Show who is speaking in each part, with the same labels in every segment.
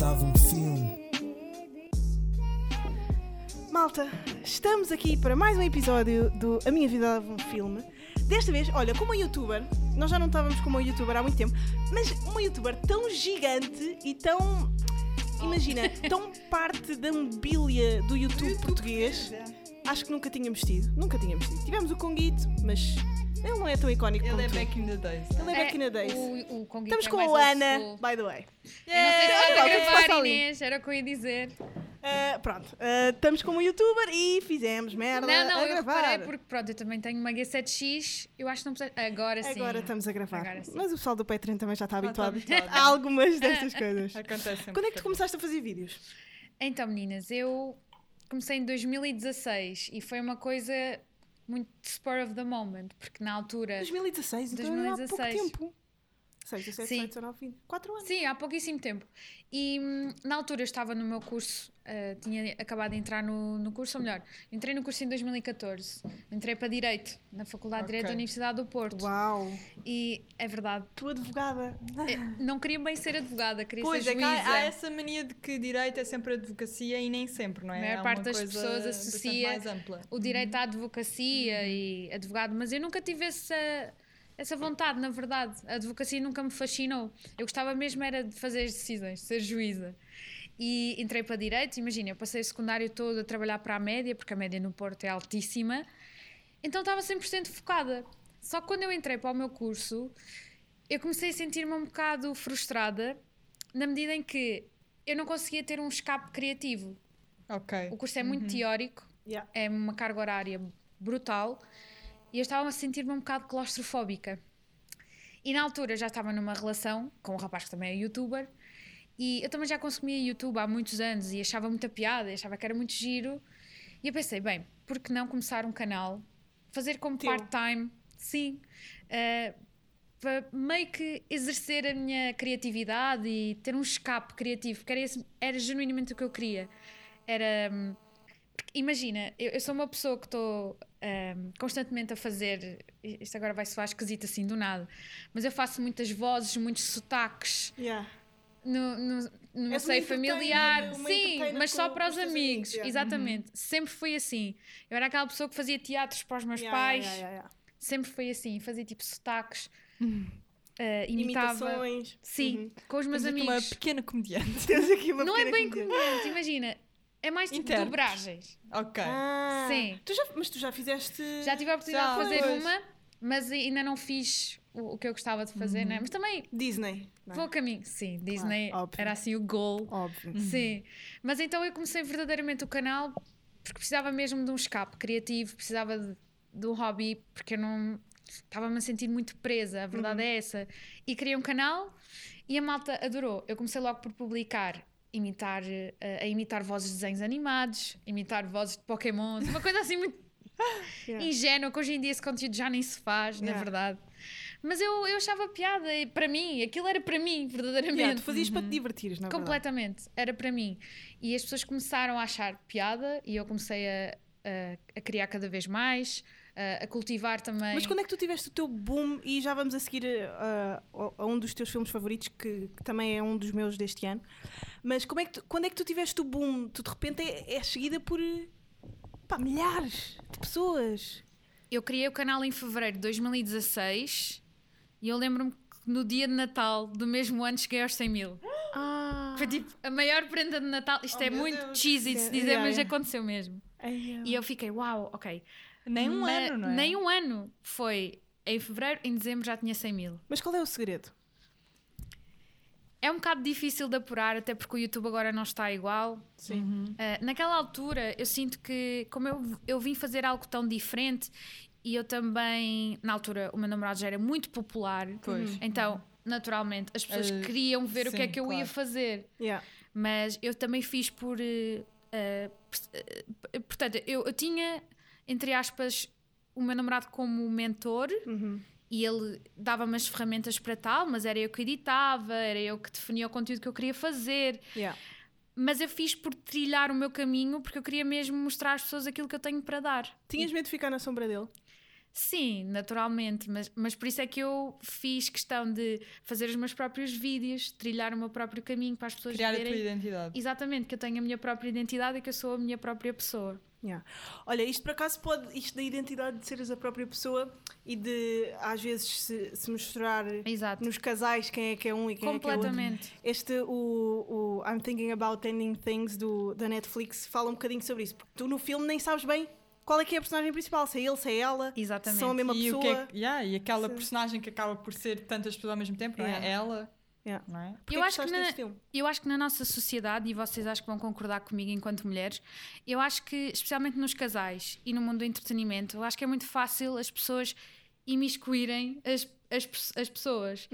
Speaker 1: dava um filme.
Speaker 2: Malta, estamos aqui para mais um episódio do A Minha Vida Dava um Filme. Desta vez, olha, como youtuber, nós já não estávamos como youtuber há muito tempo, mas uma youtuber tão gigante e tão. Imagina, tão parte da mobília do YouTube português, acho que nunca tínhamos tido. Nunca tínhamos tido. Tivemos o Conguito, mas ele não é tão icónico
Speaker 3: Ele é
Speaker 2: tu.
Speaker 3: back in the days.
Speaker 2: Ele é back in the days.
Speaker 4: O, o
Speaker 2: Estamos
Speaker 4: é
Speaker 2: com a Ana,
Speaker 4: school.
Speaker 2: by the way.
Speaker 4: Eu não sei se
Speaker 2: é
Speaker 4: gravar? Inês, era o que eu ia dizer.
Speaker 2: Ah, pronto, ah, estamos como youtuber e fizemos merda
Speaker 4: Não, não,
Speaker 2: a
Speaker 4: eu
Speaker 2: gravar.
Speaker 4: reparei porque, pronto, eu também tenho uma G7X, eu acho que não precisa. Agora sim.
Speaker 2: Agora estamos a gravar.
Speaker 4: Agora sim.
Speaker 2: Mas o pessoal do Patreon também já está habituado,
Speaker 3: habituado.
Speaker 2: a algumas destas coisas.
Speaker 3: Acontece.
Speaker 2: Quando é que tu começaste a fazer vídeos?
Speaker 4: Então, meninas, eu comecei em 2016 e foi uma coisa muito spur of the moment, porque na altura.
Speaker 2: 2016, então era há pouco
Speaker 4: 2016.
Speaker 2: tempo. 6, 17,
Speaker 4: Sim.
Speaker 2: 18, 19, 20. 4 anos.
Speaker 4: Sim, há pouquíssimo tempo. E hum, na altura eu estava no meu curso, ah, tinha acabado de entrar no, no curso, ou melhor, entrei no curso em 2014. Entrei para Direito, na Faculdade de Direito da. Universidade do Porto.
Speaker 2: Uau!
Speaker 4: E é verdade,
Speaker 2: Tu advogada.
Speaker 4: eu não queria bem ser advogada, queria
Speaker 3: Pois
Speaker 4: ser
Speaker 3: é,
Speaker 4: juíza.
Speaker 3: há, há essa mania de que direito é sempre advocacia e nem sempre, não é?
Speaker 4: A maior
Speaker 3: Há
Speaker 4: parte das pessoas associa o direito à advocacia e advogado, mas eu nunca tive essa, essa vontade, na verdade. A advocacia nunca me fascinou. Eu gostava mesmo era de fazer as decisões, de ser juíza. E entrei para direito, imagina, eu passei o secundário todo a trabalhar para a média, porque a média no Porto é altíssima. Então estava 100% focada. Só que quando eu entrei para o meu curso, eu comecei a sentir-me um bocado frustrada, na medida em que eu não conseguia ter um escape criativo.
Speaker 3: Ok.
Speaker 4: O curso é muito teórico,
Speaker 2: Yeah.
Speaker 4: é uma carga horária brutal e eu estava a sentir-me um bocado claustrofóbica. E na altura já estava numa relação com um rapaz que também é youtuber e eu também já consumia YouTube há muitos anos e achava muita piada, achava que era muito giro. E eu pensei, bem, por que não começar um canal, fazer como part-time, sim, eh, para meio que exercer a minha criatividade e ter um escape criativo, porque era, esse- era genuinamente o que eu queria. Era. Imagina, eu, eu sou uma pessoa que estou hum, constantemente a fazer. Isto agora vai soar esquisito assim do nada, mas eu faço muitas vozes, muitos sotaques
Speaker 2: Yeah.
Speaker 4: no, no, no meu seio familiar. Sim, mas só para os amigos.
Speaker 2: amigos.
Speaker 4: Exatamente. Sempre foi assim. Eu era aquela pessoa que fazia teatros para os meus
Speaker 2: Yeah,
Speaker 4: pais.
Speaker 2: yeah, yeah, yeah.
Speaker 4: Sempre foi assim. Fazia tipo sotaques. eh, imitava.
Speaker 2: Imitações.
Speaker 4: Sim,
Speaker 2: Uhum.
Speaker 4: com os meus
Speaker 3: aqui
Speaker 4: amigos.
Speaker 3: uma pequena comediante.
Speaker 2: Tens aqui uma
Speaker 4: Não é bem
Speaker 2: comediante.
Speaker 4: comediante, imagina. É mais tipo
Speaker 3: Intérpretes.
Speaker 4: dobragens.
Speaker 3: Ok.
Speaker 2: Ah,
Speaker 4: Sim.
Speaker 2: Tu já, mas tu já fizeste.
Speaker 4: Já tive a oportunidade
Speaker 3: Já,
Speaker 4: de fazer
Speaker 3: pois.
Speaker 4: uma, mas ainda não fiz o, o que eu gostava de fazer, né? Mas também
Speaker 2: Disney. não é?
Speaker 4: vou a caminho. Sim, Disney
Speaker 2: óbvio.
Speaker 4: era assim o goal.
Speaker 2: Óbvio.
Speaker 4: Sim. Mas então eu comecei verdadeiramente o canal porque precisava mesmo de um escape criativo, precisava de, de um hobby, porque eu não estava-me a sentir muito presa, a verdade é essa. E criei um canal e a malta adorou. Eu comecei logo por publicar. Imitar, eh, a imitar vozes de desenhos animados, imitar vozes de Pokémon, uma coisa assim muito
Speaker 2: Yeah.
Speaker 4: ingênua, que hoje em dia esse conteúdo já nem se faz, na
Speaker 2: Yeah.
Speaker 4: verdade. Mas eu, eu achava piada, e para mim, aquilo era para mim, verdadeiramente.
Speaker 2: Yeah, tu fazias para te divertires, não é?
Speaker 4: Completamente, era para mim. E as pessoas começaram a achar piada e eu comecei a, a, a criar cada vez mais, a, cultivar também.
Speaker 2: Mas quando é que tu tiveste o teu boom e já vamos a seguir uh, a, a um dos teus filmes favoritos, que, que também é um dos meus deste ano. Mas como é que tu- quando é que tu tiveste o boom? Tu de repente é, é seguida por pá, milhares de pessoas.
Speaker 4: Eu criei o canal em fevereiro de 2016 e eu lembro-me que no dia de Natal do mesmo ano cheguei aos 100 mil.
Speaker 2: Ah,
Speaker 4: Foi tipo a maior prenda de Natal. Isto
Speaker 3: Oh,
Speaker 4: é muito
Speaker 3: Deus.
Speaker 4: cheesy de se
Speaker 2: Yeah,
Speaker 4: dizer,
Speaker 2: yeah,
Speaker 4: mas
Speaker 2: yeah.
Speaker 4: aconteceu mesmo. E eu fiquei, uau, ok.
Speaker 3: Nem um
Speaker 4: Ma-
Speaker 3: ano, não é?
Speaker 4: Nem um ano. Foi em fevereiro, em dezembro já tinha 100 mil.
Speaker 2: Mas qual é o segredo?
Speaker 4: É um bocado difícil de apurar, até porque o YouTube agora não está igual.
Speaker 2: Sim.
Speaker 4: Uh, naquela altura, eu sinto que, como eu, eu vim fazer algo tão diferente, e eu também, na altura, o meu namorado já era muito popular,
Speaker 3: Pois.
Speaker 4: então, naturalmente, as pessoas
Speaker 3: Uh,
Speaker 4: queriam ver o que é
Speaker 3: sim,
Speaker 4: que eu ia
Speaker 3: claro.
Speaker 4: fazer.
Speaker 2: Yeah.
Speaker 4: Mas eu também fiz por. uh, portanto, eu, eu tinha, entre aspas, o meu namorado como mentor
Speaker 2: Uhum.
Speaker 4: e ele dava-me as ferramentas para tal, mas era eu que editava, era eu que definia o conteúdo que eu queria fazer.
Speaker 2: Yeah.
Speaker 4: Mas eu fiz por trilhar o meu caminho porque eu queria mesmo mostrar às pessoas aquilo que eu tenho para dar.
Speaker 2: Tinhas medo de ficar na sombra dele?
Speaker 4: Sim, naturalmente, mas, mas por isso é que eu fiz questão de fazer os meus próprios vídeos, trilhar o meu próprio caminho para as pessoas
Speaker 3: Criar a tua
Speaker 4: verem.
Speaker 3: identidade.
Speaker 4: Exatamente, que eu tenho a minha própria identidade e que eu sou a minha própria pessoa.
Speaker 2: Yeah. Olha, isto por acaso pode, isto da identidade de seres a própria pessoa e de às vezes se, se misturar
Speaker 4: Exato.
Speaker 2: nos casais quem é que é um e quem é que é outro.
Speaker 4: Completamente.
Speaker 2: Este, o, o I'm Thinking About Ending Things do, da Netflix, fala um bocadinho sobre isso, porque tu no filme nem sabes bem qual é que é a personagem principal, se é ele, se é ela, se
Speaker 4: Exatamente.
Speaker 2: são a mesma
Speaker 3: e, o
Speaker 2: pessoa.
Speaker 3: que é, yeah, e aquela
Speaker 2: Sim.
Speaker 3: personagem que acaba por ser tantas pessoas ao mesmo tempo, não é?
Speaker 2: Yeah.
Speaker 3: Ela,
Speaker 2: Yeah.
Speaker 3: não é?
Speaker 4: Eu
Speaker 2: que
Speaker 4: acho que na-? Eu acho que na nossa sociedade, e vocês acho que vão concordar comigo enquanto mulheres, eu acho que, especialmente nos casais e no mundo do entretenimento, eu acho que é muito fácil as pessoas imiscuírem as, as, as pessoas.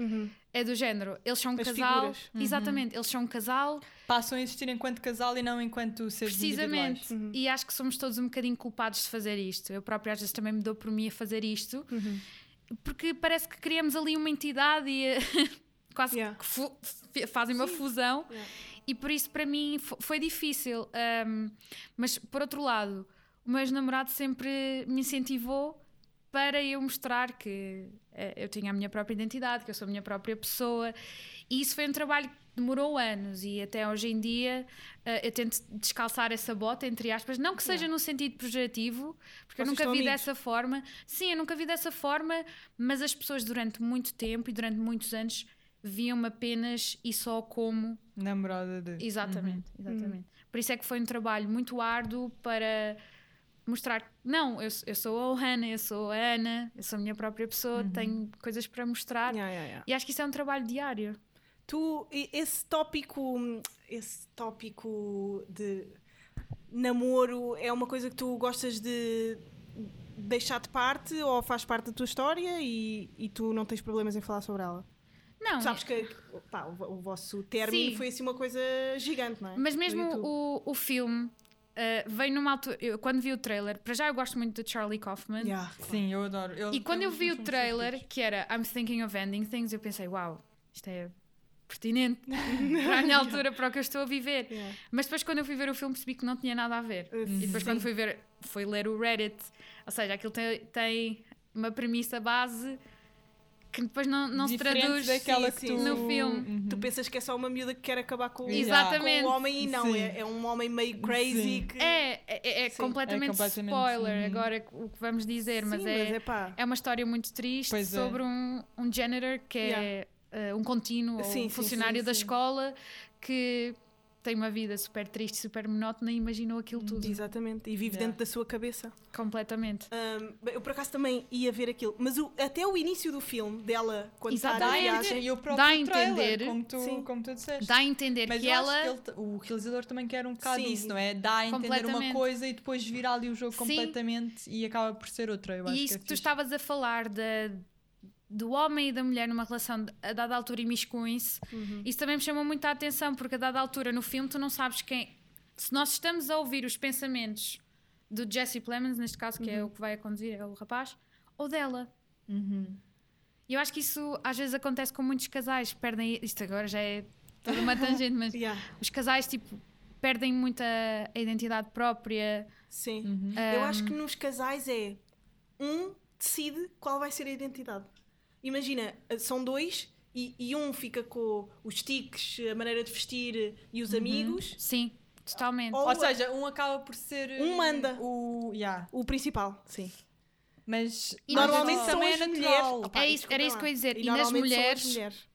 Speaker 4: É do género, eles são um
Speaker 2: As
Speaker 4: casal.
Speaker 2: figuras.
Speaker 4: Exatamente, eles são um casal,
Speaker 3: Passam a existir enquanto casal e não enquanto seres
Speaker 4: precisamente.
Speaker 3: individuais.
Speaker 4: E acho que somos todos um bocadinho culpados de fazer isto. Eu própria às vezes também me dou por mim a fazer isto, porque parece que criamos ali uma entidade e quase
Speaker 2: Yeah.
Speaker 4: que fazem uma fusão.
Speaker 2: Yeah.
Speaker 4: E por isso para mim fo- foi difícil. Ahm, mas por outro lado, o meu ex-namorado sempre me incentivou para eu mostrar que eh, eu tinha a minha própria identidade, que eu sou a minha própria pessoa. E isso foi um trabalho que demorou anos e até hoje em dia eh, eu tento descalçar essa bota, entre aspas, não que seja
Speaker 2: Yeah.
Speaker 4: no sentido projetivo, porque eu
Speaker 2: Vocês
Speaker 4: nunca
Speaker 2: estão
Speaker 4: vi
Speaker 2: amigos.
Speaker 4: dessa forma. Sim, eu nunca vi dessa forma, mas as pessoas durante muito tempo e durante muitos anos viam-me apenas e só como
Speaker 3: Namorada de.
Speaker 4: Exatamente,
Speaker 2: Uhum.
Speaker 4: exatamente. Por isso é que foi um trabalho muito árduo para mostrar que não, eu, eu sou a Ohana, eu sou a Ana, eu sou a minha própria pessoa,
Speaker 3: Uhum.
Speaker 4: tenho coisas para mostrar.
Speaker 2: Yeah, yeah, yeah.
Speaker 4: E acho que isso é um trabalho diário.
Speaker 2: Tu, esse tópico, esse tópico de namoro é uma coisa que tu gostas de deixar de parte ou faz parte da tua história e, e tu não tens problemas em falar sobre ela?
Speaker 4: Não,
Speaker 2: Sabes que pá, o, o vosso término
Speaker 4: Sim.
Speaker 2: foi assim uma coisa gigante, não é?
Speaker 4: mas mesmo o, o filme eh, veio numa altura. Eu, quando vi o trailer, para já eu gosto muito de Charlie Kaufman.
Speaker 2: Yeah.
Speaker 3: Sim, eu adoro. Ele
Speaker 4: E quando eu vi o trailer, que era I'm thinking of ending things, eu pensei, uau, isto é pertinente para a minha altura, para o que eu estou a viver.
Speaker 2: Yeah.
Speaker 4: Mas depois, quando eu fui ver o filme, percebi que não tinha nada a ver.
Speaker 2: Uh,
Speaker 4: E depois,
Speaker 2: sim.
Speaker 4: quando fui ver, fui ler o Reddit, ou seja, aquilo tem, tem uma premissa base que depois não, não se traduz
Speaker 3: daquela
Speaker 2: sim,
Speaker 3: que tu...
Speaker 4: no filme.
Speaker 3: Uhum.
Speaker 2: Tu pensas que é só uma miúda que quer acabar com,
Speaker 4: Exatamente.
Speaker 2: com o homem e não, é, é um homem meio crazy que.
Speaker 4: É, é, é
Speaker 2: Sim.
Speaker 4: completamente,
Speaker 3: É completamente,
Speaker 4: spoiler
Speaker 3: uhum.
Speaker 4: agora o que vamos dizer,
Speaker 2: Sim,
Speaker 4: mas, é,
Speaker 2: é pá.
Speaker 4: é uma história muito triste
Speaker 3: Pois é.
Speaker 4: sobre um, um janitor que é eh, um contínuo,
Speaker 2: Sim,
Speaker 4: um
Speaker 2: sim,
Speaker 4: funcionário
Speaker 2: sim,
Speaker 4: da
Speaker 2: sim.
Speaker 4: escola que tem uma vida super triste, super monótona e imaginou aquilo tudo.
Speaker 2: Exatamente. E vive
Speaker 3: Yeah.
Speaker 2: dentro da sua cabeça.
Speaker 4: Completamente.
Speaker 2: Um, eu por acaso também ia ver aquilo, mas o- até o início do filme dela, quando está na
Speaker 3: a
Speaker 2: viagem,
Speaker 3: e o próprio
Speaker 4: Dá a
Speaker 3: trailer,
Speaker 4: entender.
Speaker 3: como tu,
Speaker 2: Sim.
Speaker 3: como tu disseste.
Speaker 4: Dá a entender
Speaker 3: Mas
Speaker 4: que ela.
Speaker 3: que ele o realizador também quer um bocado
Speaker 2: Sim.
Speaker 3: isso, não é? Dá a entender uma coisa e depois vira ali o jogo
Speaker 4: Sim.
Speaker 3: completamente e acaba por ser outra. Eu acho
Speaker 4: E
Speaker 3: que
Speaker 4: isso
Speaker 3: é
Speaker 4: que tu
Speaker 3: fixe.
Speaker 4: estavas a falar da, do homem e da mulher numa relação a dada altura imiscuem-se,
Speaker 2: Uhum.
Speaker 4: isso também me chamou muito a atenção, porque a dada altura no filme tu não sabes quem. Se nós estamos a ouvir os pensamentos do Jesse Plemons, neste caso, que é
Speaker 2: Uhum.
Speaker 4: o que vai a conduzir, é o rapaz, ou dela.
Speaker 3: Uhum.
Speaker 4: E eu acho que isso às vezes acontece com muitos casais, perdem. Isto agora já é toda uma tangente, mas
Speaker 2: Yeah,
Speaker 4: os casais tipo perdem muito a, a identidade própria.
Speaker 2: sim.
Speaker 3: Uhum.
Speaker 2: Eu acho que nos casais é um decide qual vai ser a identidade. Imagina, são dois e, e um fica com os tiques, a maneira de vestir e os amigos.
Speaker 4: Sim, totalmente.
Speaker 2: Ou-
Speaker 3: Ou seja, um acaba por ser
Speaker 2: Um manda.
Speaker 3: o. Yeah.
Speaker 2: O principal, sim.
Speaker 3: Mas
Speaker 4: E
Speaker 2: Normalmente
Speaker 3: também
Speaker 2: as
Speaker 3: é
Speaker 2: mulheres.
Speaker 3: natural.
Speaker 2: Opa,
Speaker 4: É isso- era isso
Speaker 2: lá.
Speaker 4: que eu ia dizer.
Speaker 2: E,
Speaker 4: E nas
Speaker 2: normalmente são as
Speaker 4: mulheres-
Speaker 2: mulheres.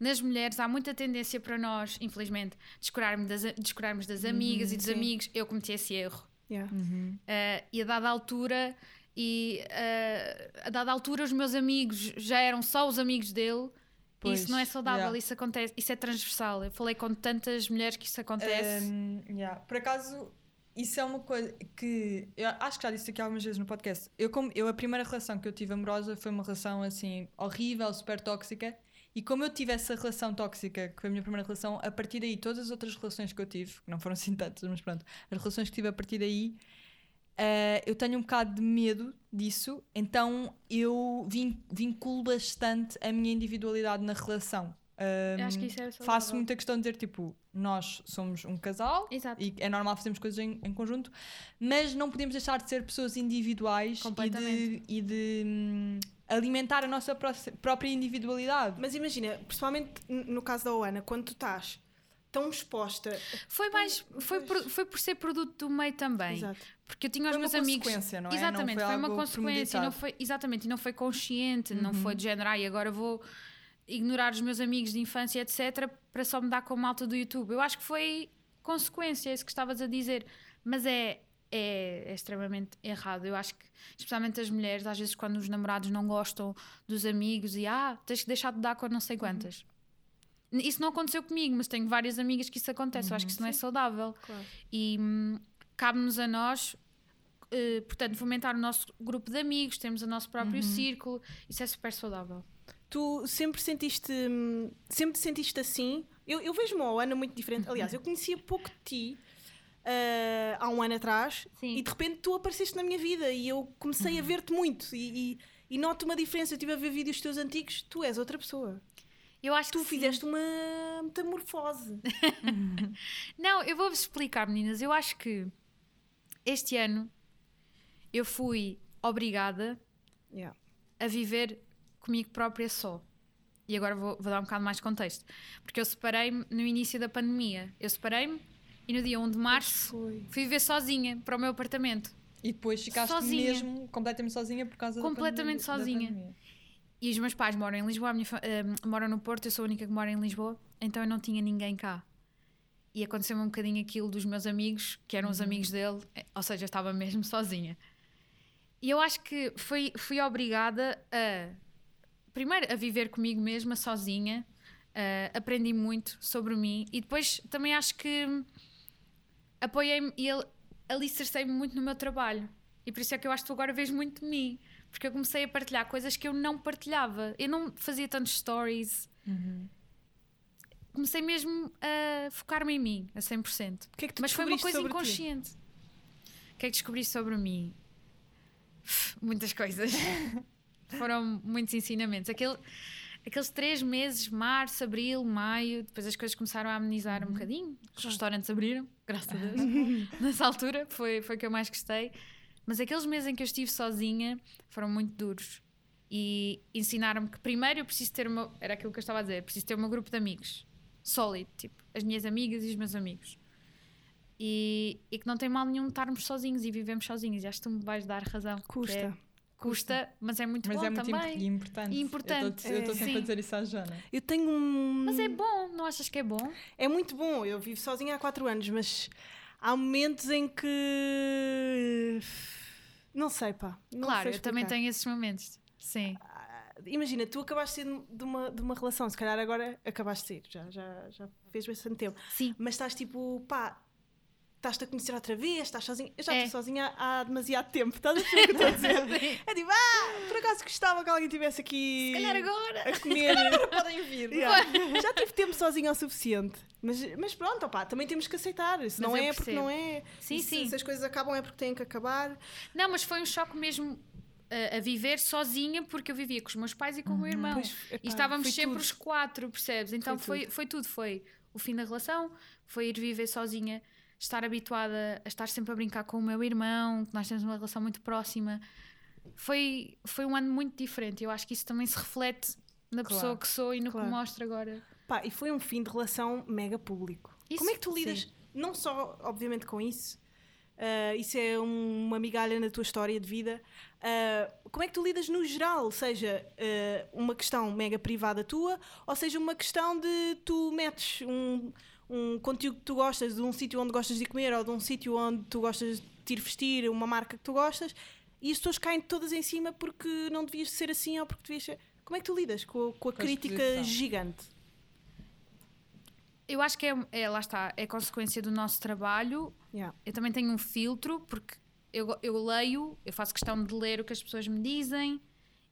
Speaker 4: Nas mulheres há muita tendência para nós, infelizmente, descurarmos das, descurarmos das amigas e dos
Speaker 2: sim.
Speaker 4: amigos. Eu cometi esse erro.
Speaker 2: Yeah.
Speaker 3: Uhum.
Speaker 4: Uh, e a dada altura, e uh, a dada altura os meus amigos já eram só os amigos dele.
Speaker 3: Pois,
Speaker 4: isso não é saudável,
Speaker 3: yeah.
Speaker 4: isso acontece, isso é transversal. Eu falei com tantas mulheres que isso acontece.
Speaker 3: Um, yeah. Por acaso, isso é uma coisa que eu acho que já disse aqui algumas vezes no podcast. Eu, como, eu, a primeira relação que eu tive amorosa foi uma relação assim horrível, super tóxica. E como eu tive essa relação tóxica, que foi a minha primeira relação, a partir daí, todas as outras relações que eu tive, que não foram assim tantas, mas pronto, as relações que tive a partir daí, eh, eu tenho um bocado de medo disso, então eu vin, vinculo bastante a minha individualidade na relação.
Speaker 4: Eu acho que isso é
Speaker 3: faço muita questão de dizer, tipo, nós somos um casal
Speaker 4: Exato.
Speaker 3: e é normal fazermos coisas em, em conjunto, mas não podemos deixar de ser pessoas individuais e de, e de, hum, alimentar a nossa pró- própria individualidade.
Speaker 2: Mas imagina, principalmente no caso da Oana, quando tu estás tão exposta.
Speaker 4: Foi mais. Foi por, foi por ser produto do meio também.
Speaker 2: Exato.
Speaker 4: Porque eu tinha os
Speaker 3: Foi uma
Speaker 4: meus amigos.
Speaker 3: consequência, não é? Não
Speaker 4: Exatamente,
Speaker 3: foi
Speaker 4: foi, uma consequência. e Não foi, exatamente, e não foi consciente, não
Speaker 3: Uhum.
Speaker 4: foi de género, ai, agora vou ignorar os meus amigos de infância, etc., para só me dar com a malta do YouTube. Eu acho que foi consequência, é isso que estavas a dizer. Mas é, é, é extremamente errado. Eu acho que, especialmente as mulheres, às vezes, quando os namorados não gostam dos amigos e ah, tens que deixar de dar com não sei quantas. Isso não aconteceu comigo, mas tenho várias amigas que isso acontece. Eu acho que isso não é saudável.
Speaker 2: Claro.
Speaker 4: E hum, cabe-nos a nós, eh, portanto, fomentar o nosso grupo de amigos, temos o nosso próprio círculo, isso é super saudável.
Speaker 2: Tu sempre sentiste. hum, Sempre te sentiste assim. Eu, eu vejo uma Oana muito diferente. Aliás, eu conhecia pouco de ti. ah, há um ano atrás
Speaker 4: Sim.
Speaker 2: e de repente tu apareceste na minha vida e eu comecei a ver-te muito e, e, e noto uma diferença. Eu estive a ver vídeos teus antigos, tu és outra pessoa.
Speaker 4: Eu acho
Speaker 2: Tu
Speaker 4: que sim.
Speaker 2: fizeste uma metamorfose.
Speaker 4: Não, eu vou-vos explicar, meninas. Eu acho que este ano eu fui obrigada
Speaker 2: Yeah.
Speaker 4: a viver comigo própria só. E agora vou, vou dar um bocado mais de contexto. Porque eu separei-me no início da pandemia. Eu separei-me e no dia 1 de março fui viver sozinha para o meu apartamento.
Speaker 3: E depois ficaste
Speaker 4: Sozinha.
Speaker 3: mesmo completamente sozinha por causa
Speaker 4: Completamente
Speaker 3: da pandemia. da
Speaker 4: sozinha.
Speaker 3: pandemia.
Speaker 4: E os meus pais moram em Lisboa, a minha eh, moram no Porto, eu sou a única que mora em Lisboa, então eu não tinha ninguém cá. E aconteceu-me um bocadinho aquilo dos meus amigos, que eram os amigos dele, eh, ou seja, eu estava mesmo sozinha. E eu acho que fui, fui obrigada a, primeiro, a viver comigo mesma, sozinha, eh, aprendi muito sobre mim e depois também acho que apoiei-me e al- alicercei-me muito no meu trabalho. E por isso é que eu acho que tu agora vês muito de mim. Porque eu comecei a partilhar coisas que eu não partilhava. Eu não fazia tantos stories. Comecei mesmo a focar-me em mim, a 100%.
Speaker 2: O que é que tu
Speaker 4: Mas foi uma coisa
Speaker 2: sobre ti?
Speaker 4: inconsciente. O que é que descobri sobre mim? Muitas coisas. Foram muitos ensinamentos. Aquele, aqueles três meses, março, abril, maio, depois as coisas começaram a amenizar um bocadinho. Os restaurantes abriram, graças a Deus. Nessa altura foi, foi o que eu mais gostei. Mas aqueles meses em que eu estive sozinha foram muito duros. E ensinaram-me que primeiro eu preciso ter uma. Era aquilo que eu estava a dizer, preciso ter meu grupo de amigos sólido, tipo, as minhas amigas e os meus amigos. E, e que não tem mal nenhum estarmos sozinhos e vivemos sozinhos. E acho que tu me vais dar razão.
Speaker 2: Custa.
Speaker 4: é- custa, mas é muito
Speaker 3: Mas
Speaker 4: bom
Speaker 3: é muito
Speaker 4: também.
Speaker 3: imp- importante.
Speaker 4: E importante,
Speaker 3: Eu estou
Speaker 2: é.
Speaker 3: sempre a
Speaker 4: Sim.
Speaker 3: dizer isso à Jana.
Speaker 2: Eu tenho um.
Speaker 4: Mas é bom, não achas que é bom?
Speaker 2: É muito bom. Eu vivo sozinha há 4 anos, mas há momentos em que. Não sei, pá. Não
Speaker 4: claro,
Speaker 2: sei
Speaker 4: eu também tenho esses momentos. Sim.
Speaker 2: Imagina, tu acabaste de de uma, de uma relação, se calhar agora acabaste de ser, já, já, já fez bastante tempo.
Speaker 4: Sim.
Speaker 2: Mas estás tipo, pá, estás-te a conhecer outra vez, estás sozinha. Eu já
Speaker 4: É.
Speaker 2: estou sozinha há demasiado tempo, estás a perceber o que estou a dizer? É tipo, ah, por acaso gostava que alguém estivesse aqui
Speaker 4: Se calhar agora.
Speaker 2: a comer.
Speaker 3: Podem vir.
Speaker 2: Yeah. Já tive tempo sozinha o suficiente. Mas, mas pronto, opá, também temos que aceitar. Se
Speaker 4: Mas
Speaker 2: não é, porque
Speaker 4: percebo.
Speaker 2: não é.
Speaker 4: Sim,
Speaker 2: se,
Speaker 4: sim.
Speaker 2: Se as coisas acabam é porque têm que acabar.
Speaker 4: Não, mas foi um choque mesmo a viver sozinha, porque eu vivia com os meus pais e com o meu irmão.
Speaker 2: Pois, epá,
Speaker 4: e estávamos sempre
Speaker 2: tudo.
Speaker 4: os quatro, percebes? Então
Speaker 2: Foi
Speaker 4: foi, foi, tudo. Foi o fim da relação, foi ir viver sozinha, estar habituada a estar sempre a brincar com o meu irmão, que nós temos uma relação muito próxima. Foi, foi um ano muito diferente. Eu acho que isso também se reflete na
Speaker 3: Claro.
Speaker 4: pessoa que sou e no
Speaker 2: Claro.
Speaker 4: que mostro agora.
Speaker 2: Pá, e foi um fim de relação mega público.
Speaker 4: Isso,
Speaker 2: Como é que tu lidas,
Speaker 4: sim.
Speaker 2: não só, obviamente, com isso, ah, isso é um- uma migalha na tua história de vida, ah, como é que tu lidas no geral? Seja ah, uma questão mega privada tua, ou seja uma questão de tu metes um, um conteúdo que tu gostas, de um sítio onde gostas de comer, ou de um sítio onde tu gostas de te ir vestir, uma marca que tu gostas, e as pessoas caem todas em cima porque não devias ser assim ou porque devias ser. Como é que tu lidas com, com a
Speaker 3: a
Speaker 2: crítica
Speaker 3: exposição.
Speaker 2: gigante?
Speaker 4: Eu acho que é, é, lá está, é consequência do nosso trabalho.
Speaker 2: Yeah.
Speaker 4: Eu também tenho um filtro, porque eu, eu leio, eu faço questão de ler o que as pessoas me dizem.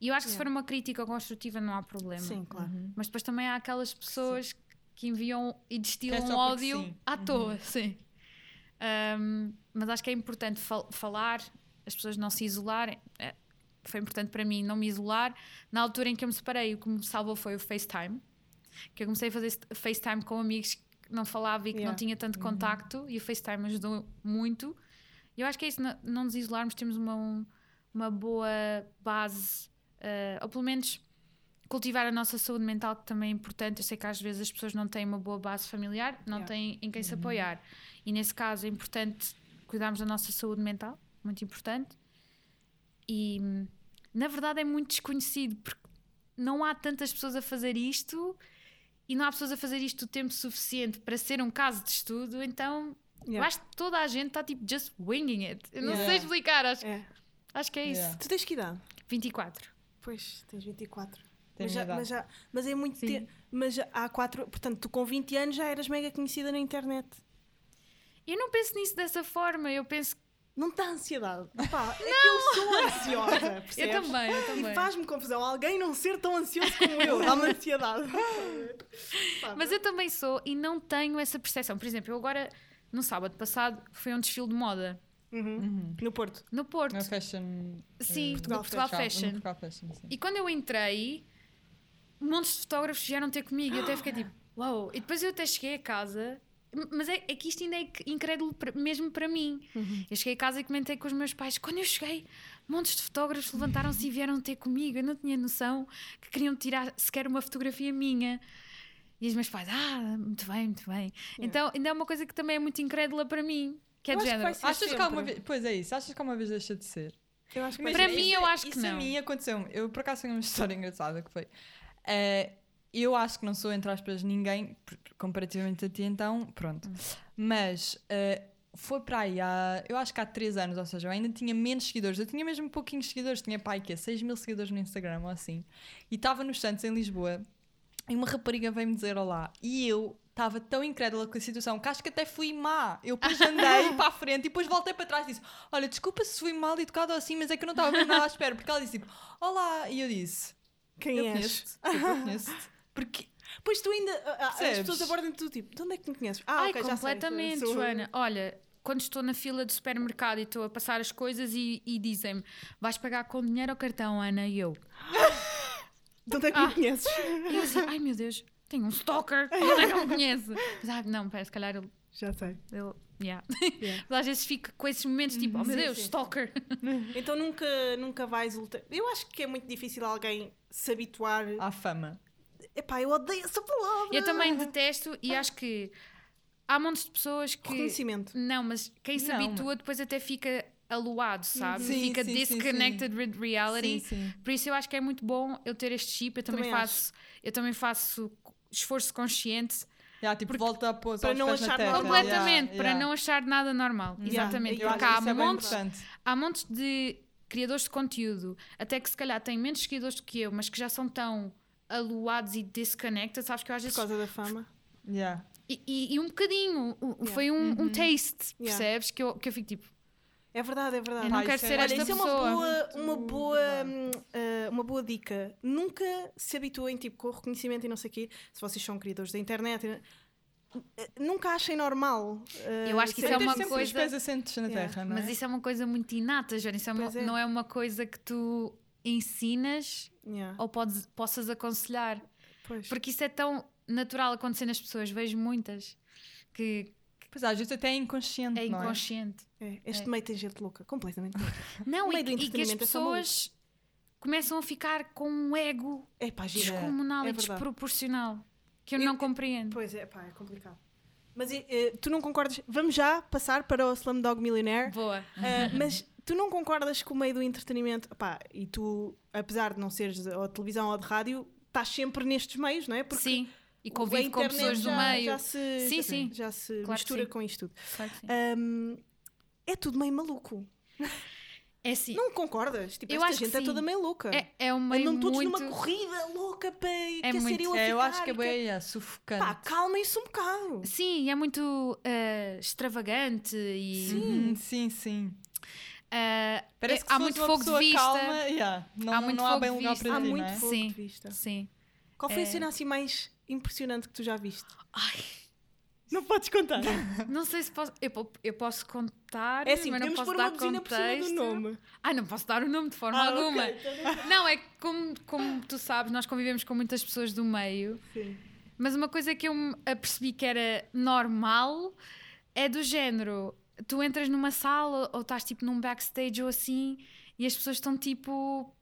Speaker 4: E eu acho que se
Speaker 2: Yeah.
Speaker 4: for uma crítica construtiva não há problema.
Speaker 2: Sim, claro.
Speaker 4: Mas depois também há aquelas pessoas que enviam e destilam
Speaker 3: É
Speaker 4: ódio
Speaker 3: sim.
Speaker 4: à toa, sim. Um, mas acho que é importante fal- falar, as pessoas não se isolarem. É, foi importante para mim não me isolar. Na altura em que eu me separei, o que me salvou foi o FaceTime. Que eu comecei a fazer FaceTime com amigos que não falava e que
Speaker 2: Yeah.
Speaker 4: não tinha tanto contacto e o FaceTime ajudou muito. Eu acho que é isso, não, não nos isolarmos, temos uma, um- uma boa base, eh, ou pelo menos cultivar a nossa saúde mental, que também é importante. Eu sei que às vezes as pessoas não têm uma boa base familiar, não
Speaker 2: Yeah.
Speaker 4: têm em quem se apoiar. E nesse caso é importante cuidarmos da nossa saúde mental, muito importante. E na verdade é muito desconhecido, porque não há tantas pessoas a fazer isto e não há pessoas a fazer isto o tempo suficiente para ser um caso de estudo, então eu
Speaker 2: Yeah.
Speaker 4: acho que toda a gente está tipo just winging it. Eu não
Speaker 3: Yeah.
Speaker 4: sei explicar, acho,
Speaker 2: É.
Speaker 4: acho que é isso.
Speaker 3: Yeah.
Speaker 2: Tu tens que idade?
Speaker 4: 24.
Speaker 2: Pois, tens 24.
Speaker 3: Tem
Speaker 2: Mas já, mas, já, mas é muito tempo. Mas já há quatro. Portanto, tu com 20 anos já eras mega conhecida na internet.
Speaker 4: Eu não penso nisso dessa forma, eu penso
Speaker 2: Não dá ansiedade. Pá, é que eu sou ansiosa. Percebes?
Speaker 4: Eu também, eu
Speaker 2: E
Speaker 4: também.
Speaker 2: faz-me confusão alguém não ser tão ansioso como eu. Dá-me ansiedade.
Speaker 4: Mas eu também sou e não tenho essa percepção. Por exemplo, eu agora, no sábado passado, fui a um desfile de moda
Speaker 2: Uhum. No Porto.
Speaker 4: no Porto.
Speaker 3: Na fashion.
Speaker 4: Sim,
Speaker 3: eh,
Speaker 2: Portugal
Speaker 4: Portugal
Speaker 3: Fashion. Portugal Fashion, sim.
Speaker 4: E quando eu entrei, montes de fotógrafos vieram ter comigo. Eu até fiquei tipo, uau. E depois eu até cheguei a casa. Mas é, é que isto ainda é inc- incrédulo pra- mesmo para mim. Eu cheguei a casa e comentei com os meus pais. Quando eu cheguei, montes de fotógrafos levantaram-se e vieram ter comigo. Eu não tinha noção que queriam tirar sequer uma fotografia minha. E os meus pais, ah, muito bem, muito bem. Então ainda é uma coisa que também é muito incrédula para mim. Que é
Speaker 2: Eu
Speaker 4: de
Speaker 2: acho que
Speaker 4: género.
Speaker 2: ser
Speaker 3: Achas que alguma vez. Pois é isso, achas que alguma vez deixa de ser?
Speaker 2: Eu acho que
Speaker 4: Para mim,
Speaker 3: isso-
Speaker 4: eu acho que
Speaker 3: isso
Speaker 4: não.
Speaker 3: a mim aconteceu. Eu por acaso tenho uma história engraçada que foi. eh, eu acho que não sou, entre aspas, ninguém, comparativamente a ti, então, pronto.
Speaker 4: Hum.
Speaker 3: Mas eh, foi para aí há, eu acho que há 3 anos, ou seja, eu ainda tinha menos seguidores. Eu tinha mesmo pouquinhos seguidores, tinha pai que 6 mil seguidores no Instagram ou assim. E estava nos Santos, em Lisboa, e uma rapariga veio-me dizer olá. E eu estava tão incrédula com a situação que acho que até fui má. Eu depois andei para a frente e depois voltei para trás e disse: Olha, desculpa se fui mal educado ou assim, mas é que eu não estava nada à espera. Porque ela disse tipo: Olá. E eu disse:
Speaker 2: Quem
Speaker 3: Eu
Speaker 2: és?
Speaker 3: conheço-te. Eu conheço-te. Porque.
Speaker 2: Pois tu ainda. ah, ah, as pessoas abordam tu tipo, de onde é que me conheces? Ah,
Speaker 4: Ai,
Speaker 2: ok, já sei,
Speaker 4: completamente,
Speaker 2: sou-
Speaker 4: Joana. Olha, quando estou na fila do supermercado e estou a passar as coisas e, e dizem-me vais pagar com dinheiro ou cartão, Ana? E eu.
Speaker 2: De onde é que
Speaker 4: Ah.
Speaker 2: me conheces?
Speaker 4: E eu assim, ai meu Deus, tenho um stalker, ele não me conhece. Mas, ah, não, pera, se calhar ele.
Speaker 2: Já sei.
Speaker 4: ele yeah.
Speaker 2: Yeah.
Speaker 4: Mas às vezes fico com esses momentos tipo, oh meu
Speaker 2: Sim,
Speaker 4: Deus,
Speaker 2: sim.
Speaker 4: stalker.
Speaker 2: Então nunca, nunca vais ultra... Eu acho que é muito difícil alguém se habituar.
Speaker 3: À fama.
Speaker 2: Epá, eu odeio essa palavra.
Speaker 4: Eu também detesto e acho que há montes de pessoas que.
Speaker 2: Reconhecimento.
Speaker 4: Não, mas quem se
Speaker 3: Não,
Speaker 4: habitua depois até fica aluado, sabe?
Speaker 3: Sim,
Speaker 4: fica
Speaker 3: sim, sim,
Speaker 4: disconnected with reality.
Speaker 3: Sim, sim.
Speaker 4: Por isso eu acho que é muito bom eu ter este chip. Eu também,
Speaker 2: Também
Speaker 4: faço, eu também faço esforço consciente
Speaker 3: Yeah, tipo,
Speaker 4: Porque-
Speaker 3: volta a pôr
Speaker 2: para não achar
Speaker 3: terra.
Speaker 2: normal.
Speaker 4: completamente
Speaker 3: Yeah,
Speaker 4: para
Speaker 3: yeah.
Speaker 4: não achar nada normal.
Speaker 2: Yeah.
Speaker 4: Exatamente. Porque há
Speaker 3: é
Speaker 4: montes, há montes de criadores de conteúdo, até que se calhar têm menos seguidores do que eu, mas que já são tão aluados e disconnected, sabes que eu às
Speaker 2: Por
Speaker 4: vezes.
Speaker 2: causa da fama.
Speaker 3: Yeah.
Speaker 4: E, e- e um bocadinho,
Speaker 2: Yeah.
Speaker 4: foi um, um taste,
Speaker 2: Yeah.
Speaker 4: percebes? Que eu, que eu fico tipo,
Speaker 2: É verdade, é verdade.
Speaker 4: eu não
Speaker 3: Pá,
Speaker 4: quero
Speaker 3: isso é-
Speaker 4: ser
Speaker 3: olha,
Speaker 4: esta
Speaker 2: Olha, isso é uma
Speaker 4: pessoa.
Speaker 2: boa, uma, boa, ah, uma boa dica. Nunca se habituem tipo, com o reconhecimento e não sei o quê. Se vocês são criadores da internet, eh, nunca achem normal. ah,
Speaker 4: Eu acho que isso é uma coisa-
Speaker 3: os pés assentes na
Speaker 2: Yeah.
Speaker 3: terra, não é?
Speaker 4: Mas isso é uma coisa muito inata, Joana. Isso é uma-
Speaker 2: é.
Speaker 4: não é uma coisa que tu ensinas
Speaker 2: Yeah,
Speaker 4: ou podes, possas aconselhar.
Speaker 2: pois.
Speaker 4: Porque isso é tão natural acontecer nas pessoas. Vejo muitas que
Speaker 3: Pois às vezes até é inconsciente,
Speaker 4: é
Speaker 3: não é?
Speaker 4: inconsciente.
Speaker 2: É, este
Speaker 4: É.
Speaker 2: meio tem gente louca, completamente louca.
Speaker 4: Não, e, e que as
Speaker 2: é
Speaker 4: pessoas começam a ficar com um ego
Speaker 2: É pá, gira.
Speaker 4: descomunal
Speaker 2: é
Speaker 4: e desproporcional que eu
Speaker 2: Eu-
Speaker 4: não compreendo.
Speaker 2: Pois é, pá, é complicado. Mas eh, tu não concordas? Vamos já passar para o Slumdog Millionaire.
Speaker 4: Boa.
Speaker 2: Ah, mas tu não concordas que o meio do entretenimento, pá, e tu, apesar de não seres de- ou de televisão ou de rádio, estás sempre nestes meios, não é? Porque
Speaker 4: Sim. E
Speaker 2: a
Speaker 4: convivo com pessoas do
Speaker 2: já,
Speaker 4: meio.
Speaker 2: Já se,
Speaker 4: Sim,
Speaker 2: já,
Speaker 4: sim.
Speaker 2: já se
Speaker 4: Claro
Speaker 2: mistura
Speaker 4: sim.
Speaker 2: com isto tudo.
Speaker 4: Claro que sim.
Speaker 2: Ahm, é tudo meio maluco.
Speaker 4: É assim.
Speaker 2: Não concordas? Tipo,
Speaker 4: Eu
Speaker 2: esta
Speaker 4: acho que
Speaker 2: gente é
Speaker 4: sim.
Speaker 2: toda meio louca.
Speaker 4: É, é um meio
Speaker 2: Andam todos
Speaker 4: muito...
Speaker 2: numa corrida louca para é
Speaker 4: muito.
Speaker 2: ser eu a
Speaker 3: É, eu acho que é
Speaker 2: e
Speaker 3: bem yeah, sufocante.
Speaker 2: Pá, calma isso um bocado.
Speaker 4: Sim, é muito ah, extravagante e
Speaker 3: Uhum, sim, sim.
Speaker 4: Ah,
Speaker 3: Parece
Speaker 4: é-
Speaker 3: que
Speaker 4: há muito fogo de vista.
Speaker 3: calma, yeah, não,
Speaker 4: Há muito
Speaker 3: não há bem lugar
Speaker 4: vista.
Speaker 3: para
Speaker 2: Há
Speaker 3: ti,
Speaker 2: muito
Speaker 3: é?
Speaker 2: fogo
Speaker 4: Sim.
Speaker 2: de vista.
Speaker 4: Sim.
Speaker 2: Qual foi
Speaker 4: É.
Speaker 2: a cena assim mais impressionante que tu já viste?
Speaker 4: Ai,
Speaker 2: Não podes contar.
Speaker 4: não sei se posso. Eu, eu posso contar,
Speaker 2: É assim,
Speaker 4: mas não posso dar contexto.
Speaker 2: do nome.
Speaker 4: Ai, não posso dar o nome de forma
Speaker 2: Ah,
Speaker 4: alguma.
Speaker 2: ok, então não-
Speaker 4: é que como, como tu sabes, nós convivemos com muitas pessoas do meio
Speaker 2: Sim.
Speaker 4: Mas uma coisa que eu me apercebi que era normal é do género: tu entras numa sala ou estás tipo num backstage ou assim e as pessoas estão tipo,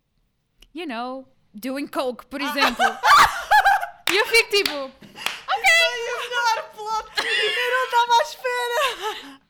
Speaker 4: you know, doing coke, por exemplo. e eu fico tipo,
Speaker 2: Melhor plot! Eu não estava à espera!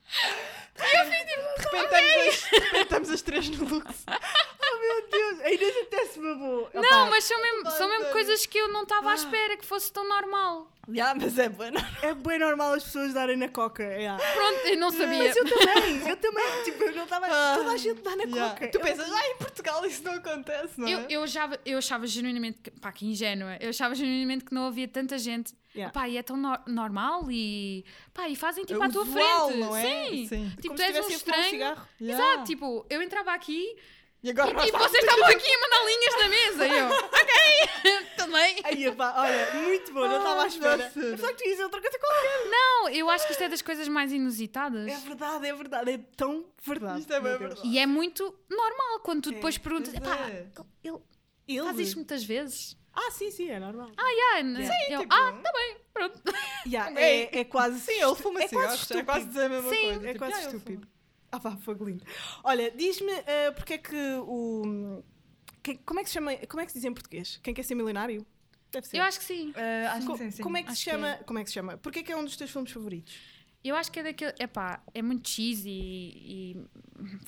Speaker 2: De repente estamos as- de repente estamos as três no Lux. Oh meu Deus! Ainda até se babou.
Speaker 4: não, mas são mesmo, são mesmo
Speaker 3: sério.
Speaker 4: coisas que eu não estava à espera que fosse tão normal.
Speaker 3: Yeah, mas é bueno.
Speaker 2: É bem normal as pessoas darem na coca. yeah.
Speaker 4: Pronto, eu não sabia.
Speaker 2: Mas eu também, eu também. Tipo, eu não estava. Toda a gente dá na
Speaker 3: Yeah.
Speaker 2: coca.
Speaker 3: Tu
Speaker 2: Eu-
Speaker 3: pensas, ah, em Portugal isso não acontece, não é?
Speaker 4: Eu, eu, achava, eu achava genuinamente, que, pá, que ingênua, eu achava genuinamente que não havia tanta gente.
Speaker 2: Yeah.
Speaker 4: Pá, e é tão nor- normal e. Pá, e fazem tipo à tua
Speaker 3: usual,
Speaker 4: frente.
Speaker 3: não é?
Speaker 4: Sim.
Speaker 3: Sim.
Speaker 4: Tipo,
Speaker 2: Como
Speaker 4: tu és um
Speaker 2: um
Speaker 4: estranho.
Speaker 2: cigarro.
Speaker 3: Yeah.
Speaker 4: Exato, tipo, eu entrava aqui
Speaker 3: E agora nós
Speaker 4: e
Speaker 3: estamos
Speaker 4: vocês estavam aqui a mandar linhas na mesa. E eu, ok, também.
Speaker 2: Aí, pá, olha, muito bom, não estava à
Speaker 3: Ai,
Speaker 2: espera. Eu só que tu ias dizer outra coisa qualquer.
Speaker 4: Não, eu acho que isto é das coisas mais inusitadas.
Speaker 2: É verdade, é verdade, é tão verdade.
Speaker 3: Isto é bem verdade.
Speaker 4: E é muito normal quando tu depois
Speaker 2: É,
Speaker 4: perguntas, pá,
Speaker 3: é.
Speaker 4: ele
Speaker 2: Ele?
Speaker 4: faz isto muitas vezes?
Speaker 2: Ah, sim, sim, é normal.
Speaker 4: Ah, yeah.
Speaker 2: Yeah.
Speaker 4: eu,
Speaker 3: tipo-
Speaker 4: ah, tá bem, pronto.
Speaker 2: Yeah,
Speaker 3: É.
Speaker 2: é, é quase.
Speaker 3: Sim, ele fuma
Speaker 2: é
Speaker 3: cigarros, é
Speaker 2: estúpido.
Speaker 3: quase dizer a mesma
Speaker 4: Sim,
Speaker 3: coisa.
Speaker 2: É
Speaker 3: tipo,
Speaker 2: quase
Speaker 3: "Ah,
Speaker 2: estúpido. Ah, pá, fogo lindo. Olha, diz-me eh, porque é que o. quem- como é que se chama. Como é que se diz em português? Quem quer ser milionário? Deve ser.
Speaker 4: Eu acho que sim.
Speaker 3: fuma." Ah, acho
Speaker 2: Co-
Speaker 3: que sim, sim.
Speaker 2: Como é que se
Speaker 4: Acho que
Speaker 2: chama? Como é que se chama? Porquê é que é um dos teus filmes favoritos?
Speaker 4: Eu acho que é daquele. Epá, é muito cheesy e. e-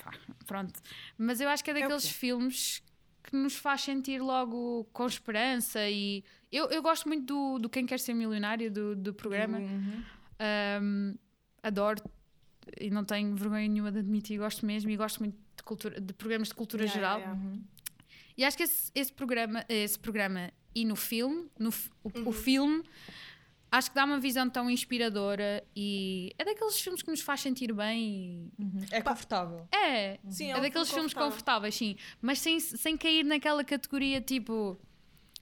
Speaker 4: pá, pronto. Mas eu acho que é
Speaker 2: o
Speaker 4: daqueles
Speaker 2: quê?
Speaker 4: filmes que nos faz sentir logo com esperança e. Eu, eu gosto muito do, do Quem Quer Ser Milionário, do, do programa.
Speaker 3: Uhum.
Speaker 4: Um, adoro e não tenho vergonha nenhuma de admitir, gosto mesmo e gosto muito de, cultura, de programas de cultura
Speaker 2: Yeah,
Speaker 4: geral.
Speaker 2: yeah,
Speaker 3: Uhum.
Speaker 4: E acho que esse, esse programa, esse programa e no filme, no, o,
Speaker 2: Uhum.
Speaker 4: o filme, acho que dá uma visão tão inspiradora e é daqueles filmes que nos faz sentir bem.
Speaker 3: Uhum. É confortável.
Speaker 4: e- É,
Speaker 2: Sim,
Speaker 4: é,
Speaker 2: é um
Speaker 4: daqueles
Speaker 2: filme
Speaker 4: filmes confortáveis, sim, mas sem, sem cair naquela categoria tipo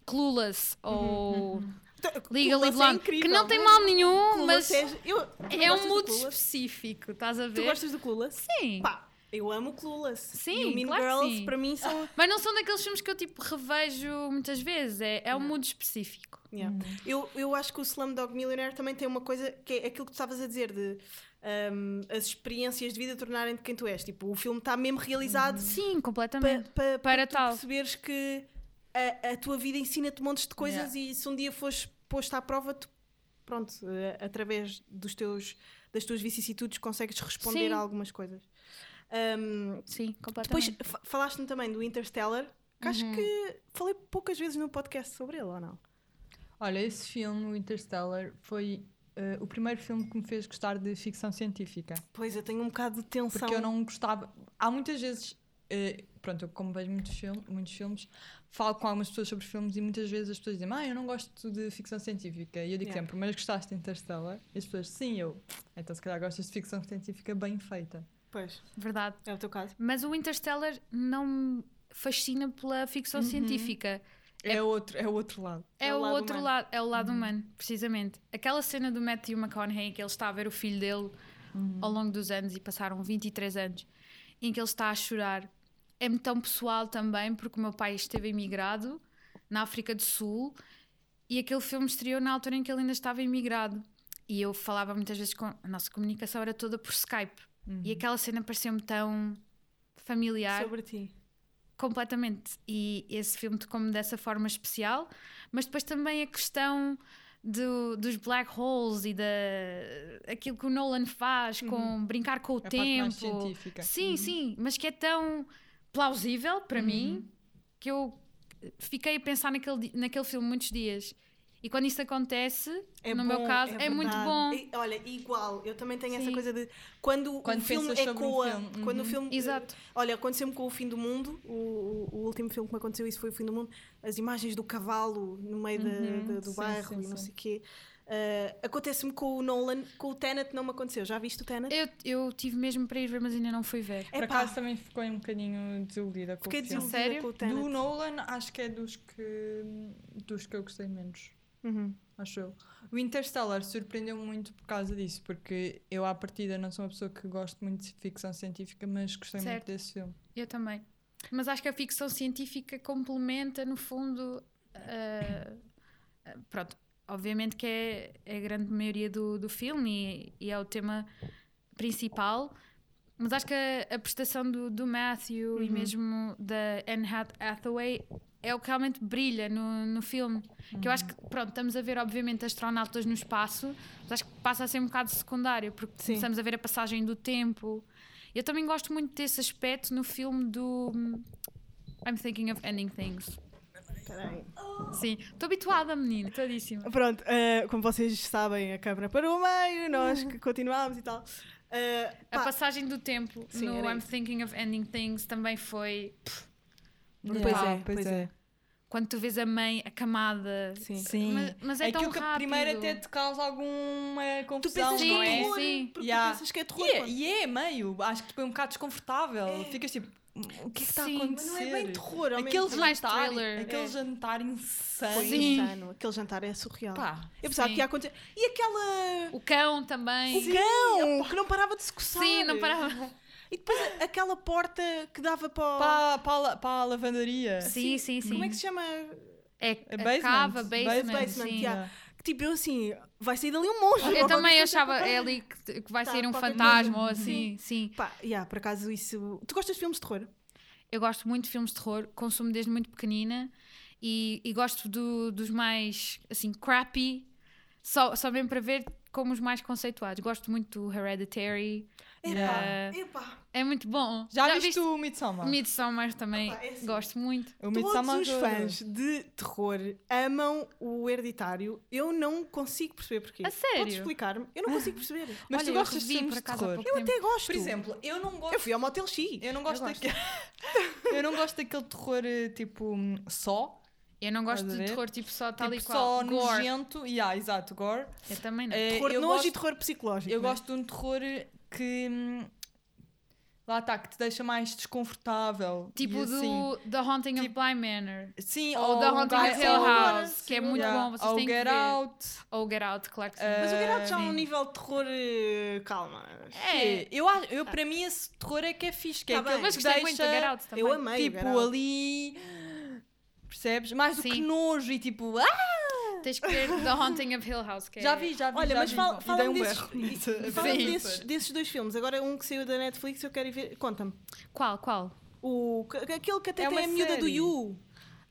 Speaker 4: Clueless ou
Speaker 2: Então,
Speaker 4: Legally
Speaker 2: Clueless é
Speaker 4: que não tem
Speaker 2: mas
Speaker 4: mal nenhum, mas
Speaker 2: é, eu, tu
Speaker 4: é um mood específico, estás a
Speaker 2: Tu
Speaker 4: ver?
Speaker 2: gostas do Clueless?
Speaker 4: Sim.
Speaker 2: Pá, eu amo Clueless.
Speaker 4: Sim,
Speaker 2: e o Mean
Speaker 4: claro
Speaker 2: Girls,
Speaker 4: sim.
Speaker 2: para mim, são.
Speaker 4: Mas não são daqueles filmes que eu tipo revejo muitas vezes, é, é um mood específico.
Speaker 2: Yeah. Eu, eu acho que o Slumdog Millionaire também tem uma coisa que é aquilo que tu estavas a dizer de um, as experiências de vida tornarem-te quem tu és. Tipo, o filme está mesmo realizado
Speaker 4: Sim,
Speaker 2: pa-
Speaker 4: completamente.
Speaker 2: pa-
Speaker 4: Para
Speaker 2: tu
Speaker 4: tal.
Speaker 2: perceberes que a, a tua vida ensina-te montes de coisas
Speaker 3: Yeah.
Speaker 2: e se um dia fores posto à prova, tu, pronto, eh, através dos teus, das tuas vicissitudes consegues responder
Speaker 4: Sim.
Speaker 2: a algumas coisas. Um,
Speaker 4: Sim,
Speaker 2: depois
Speaker 4: completamente.
Speaker 2: fa- falaste-me também do Interstellar, que acho
Speaker 4: Uhum.
Speaker 2: que falei poucas vezes no podcast sobre ele, ou não?
Speaker 3: Olha, esse filme, o Interstellar, foi eh, o primeiro filme que me fez gostar de ficção científica.
Speaker 2: Pois, eu tenho um bocado de tensão.
Speaker 3: Porque eu não gostava. Há muitas vezes. eh, pronto, eu como vejo muitos, film, muitos filmes, falo com algumas pessoas sobre filmes e muitas vezes as pessoas dizem, ah, eu não gosto de ficção científica. E eu digo
Speaker 2: Yeah.
Speaker 3: sempre, mas gostaste de Interstellar? E as pessoas, sim, eu. Então se calhar gostas de ficção científica bem feita.
Speaker 2: Pois,
Speaker 4: Verdade.
Speaker 2: é o teu caso.
Speaker 4: Mas o Interstellar não me fascina pela ficção científica.
Speaker 3: É,
Speaker 4: É-
Speaker 3: outro, é o outro lado.
Speaker 4: É,
Speaker 2: É o lado
Speaker 4: outro
Speaker 2: humano.
Speaker 4: lado, é o lado humano, precisamente. Aquela cena do Matthew McConaughey que ele está a ver o filho dele ao longo dos anos e passaram 23 anos, em que ele está a chorar. É-me tão pessoal também, porque o meu pai esteve emigrado na África do Sul e aquele filme estreou na altura em que ele ainda estava emigrado. E eu falava muitas vezes com. A nossa comunicação era toda por Skype. E aquela cena pareceu-me tão familiar.
Speaker 2: Sobre ti.
Speaker 4: Completamente. E esse filme tocou-me dessa forma especial, mas depois também a questão do- dos black holes e da aquilo que o Nolan faz com brincar com o
Speaker 3: A
Speaker 4: tempo. Sim, sim, mas que é tão plausível para mim que eu fiquei a pensar naquele, naquele filme muitos dias. E quando isso acontece,
Speaker 2: É
Speaker 4: no
Speaker 2: bom,
Speaker 4: meu caso, é, muito
Speaker 2: verdade.
Speaker 4: bom.
Speaker 2: E, olha, igual, eu também tenho essa
Speaker 4: Sim.
Speaker 2: coisa de quando,
Speaker 3: Quando
Speaker 2: o filme
Speaker 3: sobre um
Speaker 2: ecoa,
Speaker 3: filme,
Speaker 2: quando o
Speaker 3: uhum.
Speaker 2: filme
Speaker 4: Exato.
Speaker 2: Olha, aconteceu-me com o fim do mundo, o, o- o último filme que me aconteceu isso foi o fim do mundo, as imagens do cavalo no meio
Speaker 3: Uhum,
Speaker 2: da- do
Speaker 3: sim,
Speaker 2: bairro
Speaker 3: sim,
Speaker 2: e não sei o quê. Ah, Acontece-me com o Nolan, com o Tenet não me aconteceu. Já viste o Tenet?
Speaker 4: Eu, eu tive mesmo para ir ver, mas ainda não fui ver.
Speaker 3: Por
Speaker 2: Epá,
Speaker 3: acaso também ficou um bocadinho desiludida com
Speaker 2: Fiquei
Speaker 3: o filme.
Speaker 2: desiludida
Speaker 4: Sério?
Speaker 2: com o Tenet.
Speaker 3: Do Nolan, acho que é dos que, dos que eu gostei menos.
Speaker 2: Uhum.
Speaker 3: Acho eu. O Interstellar surpreendeu muito por causa disso, porque eu, à partida, não sou uma pessoa que gosto muito de ficção científica, mas gostei muito
Speaker 4: Certo.
Speaker 3: desse filme.
Speaker 4: Eu também. Mas acho que a ficção científica complementa, no fundo, ah, pronto, obviamente que é, é a grande maioria do, do filme e, e é o tema principal. Mas acho que a, a prestação do, do Matthew e mesmo da Anne Hath- Hathaway é o que realmente brilha no, no filme. Que eu acho que, pronto, estamos a ver, obviamente, astronautas no espaço, mas acho que passa a ser um bocado secundário, porque
Speaker 2: Sim.
Speaker 4: começamos a ver a passagem do tempo. Eu também gosto muito desse aspecto no filme do I'm Thinking of Ending Things.
Speaker 2: Peraí.
Speaker 4: Sim, estou habituada, menina, todíssima.
Speaker 2: Pronto, eh, como vocês sabem, a câmara parou meio, nós que continuámos e tal. Eh,
Speaker 4: A passagem do tempo
Speaker 2: Sim,
Speaker 4: no
Speaker 2: era
Speaker 4: I'm
Speaker 2: isso.
Speaker 4: Thinking of Ending Things também foi
Speaker 2: Pois
Speaker 3: Yeah,
Speaker 2: é, pois é.
Speaker 4: quando tu vês a mãe acamada.
Speaker 2: sim.
Speaker 3: Sim.
Speaker 4: Mas, mas é
Speaker 3: Aquilo
Speaker 4: tão
Speaker 3: que
Speaker 4: rápido.
Speaker 3: primeiro até te causa alguma
Speaker 2: Tu
Speaker 3: confusão,
Speaker 2: pensas que
Speaker 3: não
Speaker 2: é
Speaker 3: é?
Speaker 2: terror,
Speaker 4: Sim.
Speaker 2: porque
Speaker 3: Yeah.
Speaker 2: tu pensas que é terror.
Speaker 3: E é,
Speaker 2: quando-
Speaker 3: e é meio, acho que tipo, é um bocado desconfortável. Ficas tipo, o que é que está a
Speaker 4: Sim,
Speaker 3: acontecer?
Speaker 2: Mas não é bem terror, ao mesmo
Speaker 3: Aquele jantar,
Speaker 4: thriller.
Speaker 3: aquele
Speaker 2: É.
Speaker 3: jantar insano.
Speaker 2: Foi
Speaker 4: Sim.
Speaker 2: insano. Aquele jantar é surreal.
Speaker 3: Pá,
Speaker 2: Eu pensava
Speaker 4: Sim.
Speaker 2: que ia acontecer. E aquela.
Speaker 4: O cão também.
Speaker 2: O cão! Que não parava de se coçar.
Speaker 4: Sim, não parava.
Speaker 2: E depois aquela porta que dava para. o-
Speaker 3: para, para, para a lavandaria.
Speaker 4: Sim, sim, sim.
Speaker 2: Como é que se chama?
Speaker 4: É
Speaker 3: a basement.
Speaker 4: cava, basement,
Speaker 2: Basement,
Speaker 4: sim.
Speaker 2: yeah. Que tipo, eu assim, vai sair dali um monstro.
Speaker 4: Eu também achava é ali que, que vai
Speaker 2: Tá,
Speaker 4: sair um fantasma
Speaker 2: coisa.
Speaker 4: ou assim, sim.
Speaker 2: Pá, yeah, por acaso isso. Tu gostas de filmes de terror?
Speaker 4: Eu gosto muito de filmes de terror, consumo desde muito pequenina e, e gosto do- dos mais, assim, crappy, só, só mesmo para ver como os mais conceituados. Gosto muito do Hereditary,
Speaker 2: Epá,
Speaker 4: Yeah.
Speaker 2: epá.
Speaker 4: é muito bom.
Speaker 3: Já, viste o Midsommar?
Speaker 4: Midsommar também,
Speaker 2: Opa, é assim.
Speaker 4: gosto muito.
Speaker 3: o
Speaker 2: Todos
Speaker 3: Midsommar
Speaker 2: os
Speaker 3: eu-
Speaker 2: fãs de terror amam o hereditário. Eu não consigo perceber porquê.
Speaker 4: A sério?
Speaker 2: Podes explicar-me? Eu não consigo perceber.
Speaker 3: Mas
Speaker 4: Olha,
Speaker 3: tu
Speaker 4: eu
Speaker 3: gostas de filmes
Speaker 4: por
Speaker 3: de terror?
Speaker 2: Eu até gosto.
Speaker 3: Por exemplo, eu não gosto
Speaker 2: eu fui ao Motel X.
Speaker 3: Eu não gosto
Speaker 4: Eu gosto.
Speaker 3: daquele. eu não gosto daquele terror eh, tipo só.
Speaker 4: Eu não gosto de terror tipo só tal
Speaker 3: tipo
Speaker 4: e qual.
Speaker 3: só
Speaker 4: Gore.
Speaker 3: nojento. Yeah, exato, gore.
Speaker 4: Eu também não.
Speaker 3: Eh,
Speaker 2: Terror
Speaker 3: eu
Speaker 2: nojo
Speaker 3: gosto,
Speaker 2: e terror psicológico.
Speaker 3: eu
Speaker 2: né?
Speaker 3: gosto de um terror que. hum, lá está, que te deixa mais desconfortável.
Speaker 4: tipo
Speaker 3: e assim.
Speaker 4: do The Haunting of
Speaker 3: tipo-
Speaker 4: Bly Manor.
Speaker 3: Sim,
Speaker 4: Ou The Haunting of Hill
Speaker 3: ou-
Speaker 4: House, que é muito
Speaker 3: Yeah,
Speaker 4: bom, vocês
Speaker 3: ou
Speaker 4: têm que
Speaker 3: Get
Speaker 4: ver.
Speaker 3: Out.
Speaker 4: Ou Get Out, claro que sim.
Speaker 3: Eh,
Speaker 2: Mas o Get Out já é um
Speaker 4: sim.
Speaker 2: nível de terror. eh, Calma.
Speaker 3: É, eu, eu, para mim esse terror é que é fixe, que
Speaker 2: Tá
Speaker 3: é aquele
Speaker 2: bem.
Speaker 4: Mas
Speaker 3: que
Speaker 4: gostei
Speaker 3: deixa,
Speaker 4: muito do Get Out também.
Speaker 2: Eu amei.
Speaker 3: tipo, ali... Percebes? Mais do que
Speaker 4: Sim.
Speaker 3: nojo e tipo... Ah!
Speaker 4: Tens que ver The Haunting of Hill House. Que
Speaker 3: Já
Speaker 4: é-
Speaker 3: vi, já vi,
Speaker 2: Olha,
Speaker 3: já
Speaker 2: mas
Speaker 3: vi.
Speaker 2: fala-
Speaker 3: um
Speaker 2: desses, e-
Speaker 3: Sim.
Speaker 2: desses, desses dois filmes. Agora um que saiu da Netflix eu quero ir ver. Conta-me.
Speaker 4: Qual, qual?
Speaker 2: O, que- aquele que até
Speaker 3: É
Speaker 2: tem
Speaker 3: uma
Speaker 2: a miúda do
Speaker 3: série.
Speaker 2: You.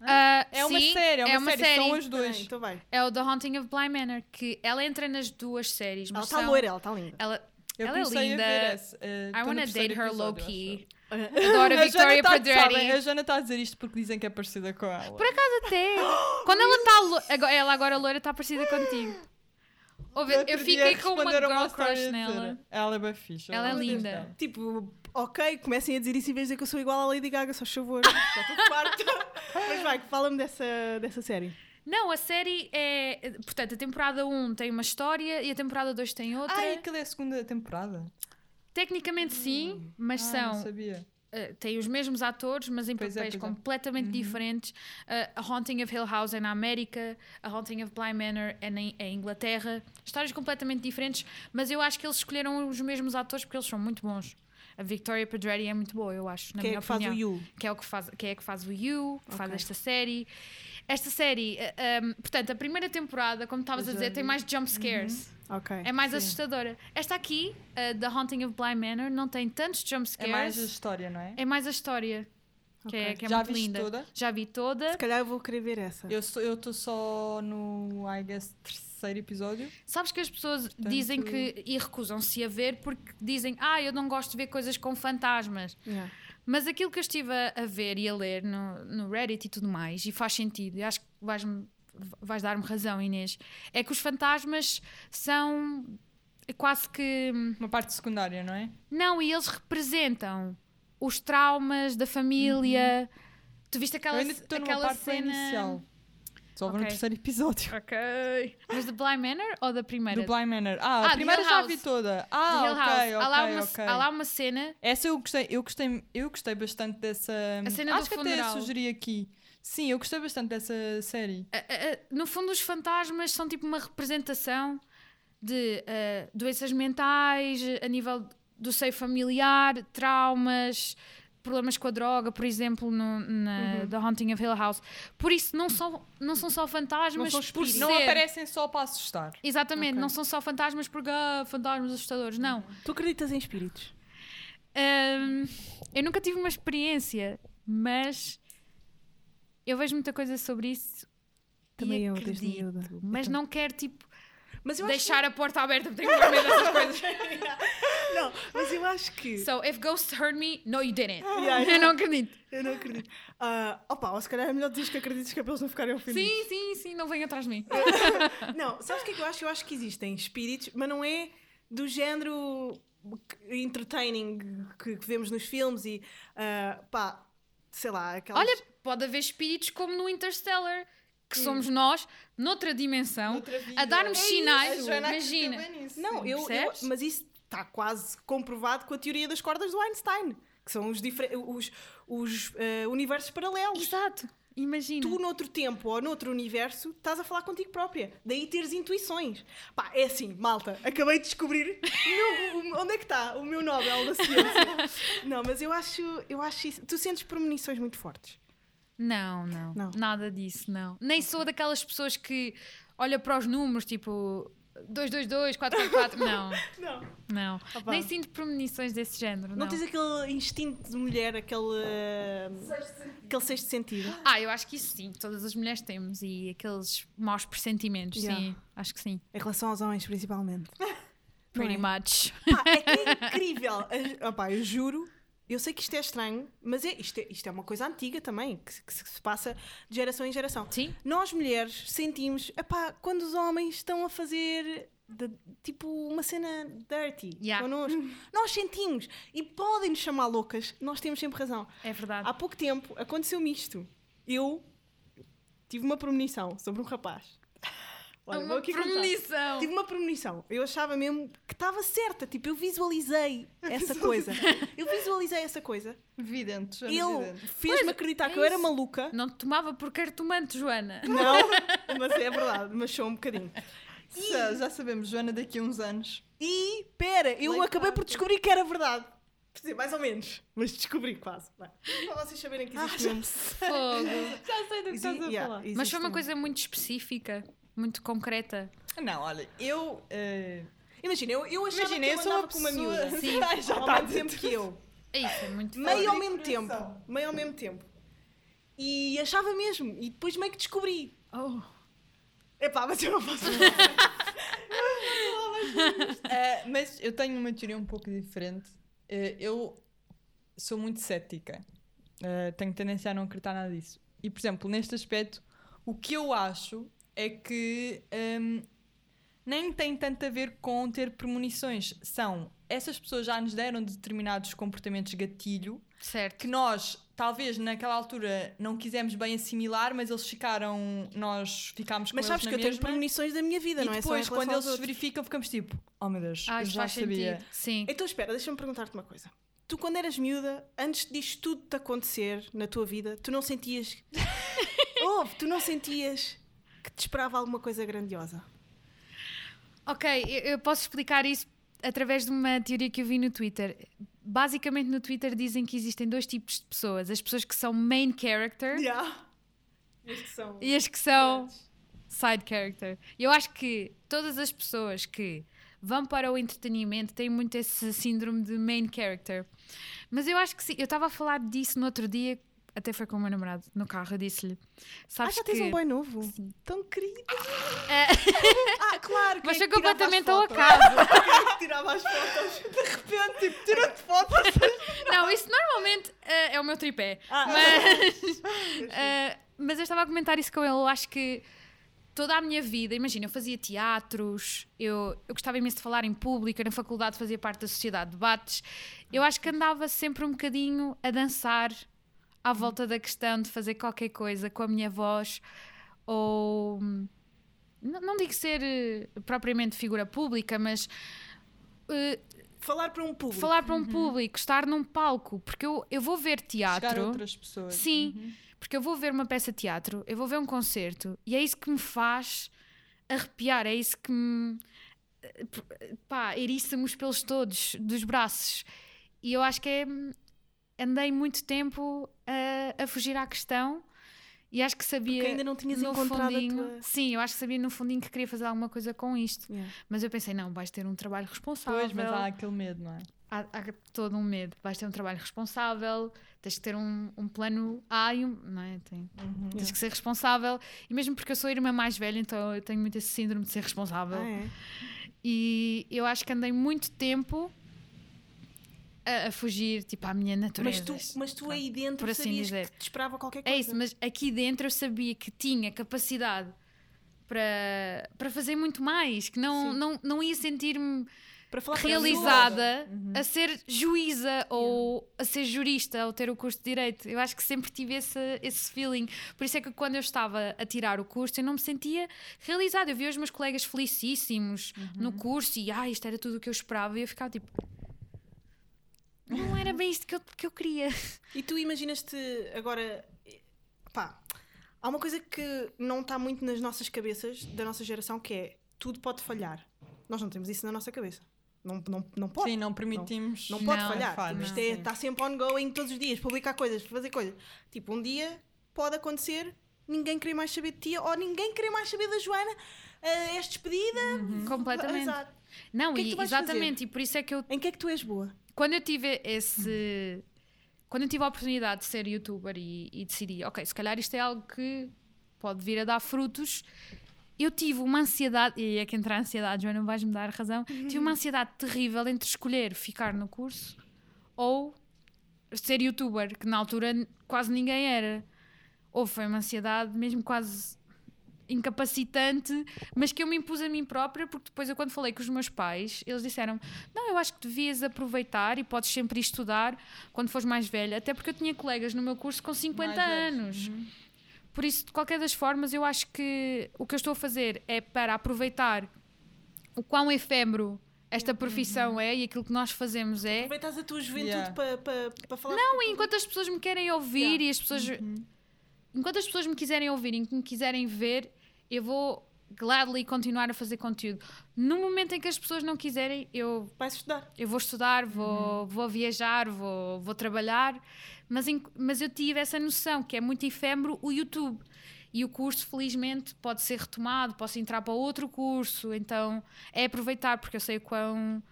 Speaker 4: Ah,
Speaker 3: É uma
Speaker 4: sim,
Speaker 3: série, é uma, série, são os
Speaker 2: Bem,
Speaker 3: dois.
Speaker 2: então vai.
Speaker 4: É o The Haunting of Bly Manor, que ela entra nas duas séries,
Speaker 2: Ela está
Speaker 4: são-
Speaker 2: loira, ela está linda.
Speaker 4: Ela,
Speaker 3: Eu
Speaker 4: ela é linda.
Speaker 3: a ver esse. eh,
Speaker 4: I wanna date her
Speaker 3: episódio,
Speaker 4: low-key. Adoro a. Victoria
Speaker 3: tá- sabe. A Jana está a dizer isto porque dizem que é parecida com ela.
Speaker 4: Por acaso até. Quando ela está ela agora loira está parecida contigo. Ouve, eu fiquei com uma girl
Speaker 3: story a
Speaker 4: crush nela.
Speaker 3: Ela é bem fixe.
Speaker 4: Ela é linda.
Speaker 3: dela.
Speaker 2: Tipo, ok, comecem a dizer isso em vez de dizer que eu sou igual à Lady Gaga, só favor. Já estou farta. Mas vai, fala-me dessa, dessa série.
Speaker 4: Não, a série é. Portanto, a temporada 1 tem uma história e a temporada 2 tem outra.
Speaker 3: Ah, e aquilo é a segunda temporada?
Speaker 4: Tecnicamente sim, mas
Speaker 3: Ah, não
Speaker 4: são.
Speaker 3: sabia.
Speaker 4: Uh, tem os mesmos atores, mas em
Speaker 3: Pois é,
Speaker 4: papéis
Speaker 3: é.
Speaker 4: completamente diferentes. Uh, a Haunting of Hill House é na América, a Haunting of Bly Manor é na é Inglaterra. Histórias completamente diferentes, mas eu acho que eles escolheram os mesmos atores porque eles são muito bons. A Victoria Pedretti é muito boa, eu acho, na
Speaker 2: Quem é
Speaker 4: minha
Speaker 2: que faz
Speaker 4: opinião.
Speaker 2: o You?
Speaker 4: Que é o que faz, que é que faz o You, que faz
Speaker 2: Ok.
Speaker 4: esta série. Esta série, uh, um, portanto, a primeira temporada, como estavas a dizer, tem mais jump scares.
Speaker 2: Ok.
Speaker 4: É mais
Speaker 3: Sim.
Speaker 4: assustadora. Esta aqui, uh, The Haunting of Bly Manor, não tem tantos jump
Speaker 3: É mais a história, não é?
Speaker 4: É mais a história. Que é, que é
Speaker 3: Já
Speaker 4: muito linda.
Speaker 3: toda?
Speaker 4: Já vi toda.
Speaker 2: Se calhar eu vou querer ver essa.
Speaker 3: Eu estou só no, I guess, terceiro episódio.
Speaker 4: Sabes que as pessoas dizem que. e recusam-se a ver porque dizem, ah, eu não gosto de ver coisas com fantasmas.
Speaker 2: Yeah.
Speaker 4: Mas aquilo que eu estive a, a ver e a ler no, no Reddit e tudo mais, e faz sentido, e acho que vais-me- vais dar-me razão, Inês, é que os fantasmas são quase que.
Speaker 3: Uma parte secundária, não é?
Speaker 4: Não, e eles representam os traumas da família. Tu viste aquela,
Speaker 3: eu ainda estou numa
Speaker 4: aquela
Speaker 3: parte
Speaker 4: cena.
Speaker 3: inicial. Só vou no terceiro episódio.
Speaker 4: Ok. Mas de Bly Manor ou da primeira?
Speaker 3: Do Bly Manor. Ah,
Speaker 4: Ah,
Speaker 3: a primeira já vi toda. Ah, ok, ok,
Speaker 4: há, lá uma,
Speaker 3: ok.
Speaker 4: há lá uma cena.
Speaker 3: Essa eu gostei, eu gostei, eu gostei bastante dessa.
Speaker 4: A cena
Speaker 3: Acho
Speaker 4: do
Speaker 3: que
Speaker 4: funeral.
Speaker 3: até sugeri aqui. Sim, eu gostei bastante dessa série.
Speaker 4: a- a- no fundo, os fantasmas são tipo uma representação de doenças mentais, a nível do seio familiar, traumas, problemas com a droga, por exemplo, no, na
Speaker 2: Uhum.
Speaker 4: The Haunting of Hill House. Por isso, não são, não são só fantasmas
Speaker 2: são
Speaker 4: por ser.
Speaker 3: Não aparecem só para assustar.
Speaker 4: Exatamente,
Speaker 2: Ok.
Speaker 4: não são só fantasmas porque ah, fantasmas assustadores, não.
Speaker 2: Tu acreditas em espíritos?
Speaker 4: Ahm, eu nunca tive uma experiência, mas eu vejo muita coisa sobre isso.
Speaker 2: Também
Speaker 4: e
Speaker 2: eu, desde
Speaker 4: acredito,
Speaker 2: miúda.
Speaker 4: Mas não quero, tipo,
Speaker 2: Mas eu
Speaker 4: deixar a porta aberta porque tenho medo dessas coisas.
Speaker 2: Não, mas eu acho que...
Speaker 4: So, if ghosts hurt me, no, you didn't.
Speaker 2: Yeah,
Speaker 4: Eu não acredito.
Speaker 2: Eu não acredito. Ah, opa, ou se calhar é melhor dizer que acreditas que é para eles não ficarem ofendidos.
Speaker 4: Sim, sim, sim, não venha atrás de mim.
Speaker 2: Não, sabes o que é que eu acho? Eu acho que existem espíritos, mas não é do género entertaining que, que vemos nos filmes e ah, pá, sei lá, aquelas...
Speaker 4: Olha, pode haver espíritos como no Interstellar, que somos nós, noutra dimensão,
Speaker 3: Noutra
Speaker 4: a dar-nos
Speaker 2: É isso.
Speaker 4: sinais.
Speaker 3: A Joana
Speaker 4: Imagina.
Speaker 2: Não, eu, eu- mas isso está quase comprovado com a teoria das cordas do Einstein, que são os, os, os ah, universos paralelos.
Speaker 4: Exato, imagina.
Speaker 2: Tu, noutro tempo ou noutro universo, estás a falar contigo própria. Daí teres intuições. Pá, é assim, malta, acabei de descobrir meu- o- onde é que está o meu Nobel da Ciência. não, mas eu acho, eu acho isso. Tu sentes premonições muito fortes.
Speaker 4: Não, não,
Speaker 2: Não.
Speaker 4: Nada disso, não. Nem sou daquelas pessoas que olha para os números, tipo 222, 444. Não,
Speaker 2: Não.
Speaker 4: não.
Speaker 2: Opa.
Speaker 4: Nem sinto premonições desse género.
Speaker 2: Não,
Speaker 4: Não,
Speaker 2: tens aquele instinto de mulher, aquele. ah, aquele sexto sentido.
Speaker 4: Ah, eu acho que isso sim, todas as mulheres temos. E aqueles maus pressentimentos,
Speaker 2: Yeah.
Speaker 4: sim. Acho que sim.
Speaker 2: Em relação aos homens, principalmente.
Speaker 4: Pretty
Speaker 2: Não é?
Speaker 4: much.
Speaker 2: Pá, é que é incrível. Ah, opá, eu juro, eu sei que isto é estranho, mas é, isto, é, isto é uma coisa antiga também, que, se- que se passa de geração em geração.
Speaker 4: Sim.
Speaker 2: Nós mulheres sentimos, epá, quando os homens estão a fazer de- tipo uma cena dirty
Speaker 4: Yeah.
Speaker 2: connosco, nós sentimos e podem nos chamar loucas, nós temos sempre razão.
Speaker 4: É verdade.
Speaker 2: Há pouco tempo aconteceu-me isto. Eu tive uma premonição sobre um rapaz. Olha,
Speaker 4: uma premonição.
Speaker 2: Tive uma premonição. Eu achava mesmo que estava certa. Tipo, eu visualizei essa coisa. Eu visualizei essa coisa.
Speaker 3: Vidente, Joana
Speaker 2: Ele fez-me acreditar
Speaker 4: é
Speaker 2: que eu era maluca.
Speaker 4: Não te tomava por cartomante, Joana.
Speaker 2: Não, mas é verdade. Mas só um bocadinho.
Speaker 3: Já, já sabemos, Joana daqui a uns anos.
Speaker 2: E, pera, eu acabei por descobrir que era verdade. Quer dizer, mais ou menos. Mas descobri quase. Vai. Para vocês saberem que existe mesmo.
Speaker 4: Fogo.
Speaker 3: Já sei do que
Speaker 2: Exi-
Speaker 3: estás a
Speaker 2: yeah,
Speaker 3: falar.
Speaker 4: Mas foi uma coisa muito específica, muito concreta.
Speaker 3: Não, olha, eu. eh,
Speaker 2: Imagina, eu, eu achava
Speaker 3: Imagina,
Speaker 2: que
Speaker 3: eu
Speaker 2: eu
Speaker 3: sou
Speaker 2: andava
Speaker 3: uma
Speaker 2: com uma
Speaker 3: pessoa-
Speaker 2: miúda.
Speaker 3: Sim. Ai, já
Speaker 2: ao
Speaker 3: tá
Speaker 2: mesmo
Speaker 3: a
Speaker 2: tempo
Speaker 3: dizer
Speaker 2: que eu.
Speaker 4: É isso, é muito
Speaker 2: Meio ao mesmo tempo. Meio ao mesmo tempo. E achava mesmo. E depois meio que descobri.
Speaker 4: Oh.
Speaker 2: Epá, mas eu não posso.
Speaker 3: eh, mas eu tenho uma teoria um pouco diferente. Eh, eu sou muito cética. Eh, tenho tendência a não acreditar nada disso. E, por exemplo, neste aspecto, o que eu acho é que ehm, nem tem tanto a ver com ter premonições. São essas pessoas já nos deram determinados comportamentos gatilho
Speaker 4: Certo.
Speaker 3: que nós, talvez naquela altura, não quisemos bem assimilar, mas eles ficaram, nós ficámos com
Speaker 2: Mas
Speaker 3: eles
Speaker 2: sabes
Speaker 3: na
Speaker 2: que eu tenho premonições da minha vida,
Speaker 3: E
Speaker 2: não é
Speaker 3: depois, quando eles
Speaker 2: outros.
Speaker 3: verificam, ficamos tipo, oh meu Deus,
Speaker 4: Ah,
Speaker 3: eu já sabia.
Speaker 4: sentido. Sim.
Speaker 2: Então espera, deixa-me perguntar-te uma coisa. Tu, quando eras miúda, antes disto tudo te acontecer na tua vida, tu não sentias. Ouve, tu não sentias que te esperava alguma coisa grandiosa?
Speaker 4: Ok, eu, posso explicar isso através de uma teoria que eu vi no Twitter. Basicamente, no Twitter dizem que existem dois tipos de pessoas: as pessoas que são main character
Speaker 2: Yeah. Mas que são.
Speaker 4: e as que são side character. E eu acho que todas as pessoas que vão para o entretenimento têm muito esse síndrome de main character. Mas eu acho que sim. Eu estava a falar disso no outro dia, até foi com o meu namorado no carro. Eu disse-lhe:
Speaker 2: Ah, já
Speaker 4: que.
Speaker 2: tens um boy novo? Tão querido.
Speaker 4: É.
Speaker 2: Ah, claro.
Speaker 4: Mas foi
Speaker 2: que
Speaker 4: completamente ao acaso.
Speaker 2: Quem é que tirava as fotos?
Speaker 3: De repente, tipo, tira-te fotos.
Speaker 4: Não, isso normalmente eh, é o meu tripé.
Speaker 2: Ah.
Speaker 4: Mas, eh, mas eu estava a comentar isso com ele. Eu acho que toda a minha vida, imagina, eu fazia teatros, eu, eu gostava imenso de falar em público, na faculdade fazia parte da sociedade de debates. Eu acho que andava sempre um bocadinho a dançar à volta da questão de fazer qualquer coisa com a minha voz ou. Não, não digo ser eh, propriamente figura pública, mas eh,
Speaker 2: Falar para um público.
Speaker 4: falar para um público, estar num palco, porque eu, eu vou ver
Speaker 3: Chegar a
Speaker 4: teatro.
Speaker 3: outras pessoas.
Speaker 4: Sim, porque eu vou ver uma peça de teatro, eu vou ver um concerto e é isso que me faz arrepiar, é isso que me. pá, eriça-me os pelos todos dos braços. E eu acho que é. Andei muito tempo a, a fugir à questão e acho que sabia.
Speaker 2: Porque ainda não tinhas
Speaker 4: no
Speaker 2: encontrado a
Speaker 4: fundinho,
Speaker 2: tua-
Speaker 4: Sim, eu acho que sabia no fundinho que queria fazer alguma coisa com isto.
Speaker 2: Yeah.
Speaker 4: Mas eu pensei, não, vais ter um trabalho responsável.
Speaker 3: Pois, mas há aquele medo, não é?
Speaker 4: há, há todo um medo. Vais ter um trabalho responsável, tens que ter um, um plano A e um. Não é? Tem-
Speaker 3: Uhum.
Speaker 4: Tens que ser responsável. E mesmo porque eu sou a irmã mais velha, então eu tenho muito esse síndrome de ser responsável.
Speaker 2: Ah, é?
Speaker 4: E eu acho que andei muito tempo a, a fugir, tipo, à minha
Speaker 2: Mas
Speaker 4: natureza.
Speaker 2: tu, mas tu aí dentro
Speaker 4: Por assim
Speaker 2: sabias
Speaker 4: dizer.
Speaker 2: que te esperava qualquer coisa.
Speaker 4: É isso, mas aqui dentro eu sabia que tinha capacidade para, para fazer muito mais, que não,
Speaker 2: Sim.
Speaker 4: não, não ia sentir-me realizada
Speaker 3: Uhum.
Speaker 4: a ser juíza ou a ser jurista ou ter o curso de direito. Eu acho que sempre tive esse, esse feeling. Por isso é que quando eu estava a tirar o curso eu não me sentia realizada. Eu via os meus colegas felicíssimos no
Speaker 2: Uhum.
Speaker 4: curso e ah, isto era tudo o que eu esperava e eu ficava tipo. Não era bem isto que eu, que eu queria.
Speaker 2: E tu imaginas-te agora. Pá, há uma coisa que não está muito nas nossas cabeças, da nossa geração, que é tudo pode falhar. Nós não temos isso na nossa cabeça. Não, não, não pode.
Speaker 3: Sim, não permitimos.
Speaker 2: Não pode
Speaker 4: Não,
Speaker 2: falhar.
Speaker 3: falha,
Speaker 2: Tipo, isto é, está sempre ongoing todos os dias, publicar coisas, fazer coisas. Tipo, um dia pode acontecer ninguém querer mais saber de ti ou ninguém querer mais saber da Joana. Ah, és despedida.
Speaker 4: Completamente.
Speaker 2: Exato.
Speaker 4: Não,
Speaker 2: que é que
Speaker 4: exatamente, e por isso é que eu
Speaker 2: Em que é que tu és boa?
Speaker 4: quando eu tive esse. Quando eu tive a oportunidade de ser youtuber e, e decidi, ok, se calhar isto é algo que pode vir a dar frutos, eu tive uma ansiedade, e é que entra a ansiedade, Joana, vais-me dar razão, tive uma ansiedade terrível entre escolher ficar no curso ou ser youtuber, que na altura quase ninguém era. Ou foi uma ansiedade mesmo quase incapacitante, mas que eu me impus a mim própria, porque depois eu quando falei com os meus pais, eles disseram: "Não, eu acho que devias aproveitar e podes sempre ir estudar quando fores mais velha", até porque eu tinha colegas no meu curso com 50
Speaker 3: Mais
Speaker 4: anos.
Speaker 3: Uhum.
Speaker 4: Por isso, de qualquer das formas, eu acho que o que eu estou a fazer é para aproveitar o quão efêmero esta profissão é e aquilo que nós fazemos é.
Speaker 2: Aproveitas a tua juventude
Speaker 3: Yeah.
Speaker 2: para para para falar.
Speaker 4: Não, e enquanto as pessoas me querem ouvir
Speaker 2: Yeah.
Speaker 4: e as pessoas. Enquanto as pessoas me quiserem ouvir e que me quiserem ver, eu vou gladly continuar a fazer conteúdo. No momento em que as pessoas não quiserem, eu,
Speaker 2: Vais estudar.
Speaker 4: eu vou estudar, vou, vou viajar, vou, vou trabalhar, mas, em- mas eu tive essa noção que é muito efêmero o YouTube. E o curso, felizmente, pode ser retomado, posso entrar para outro curso, então é aproveitar, porque eu sei o quão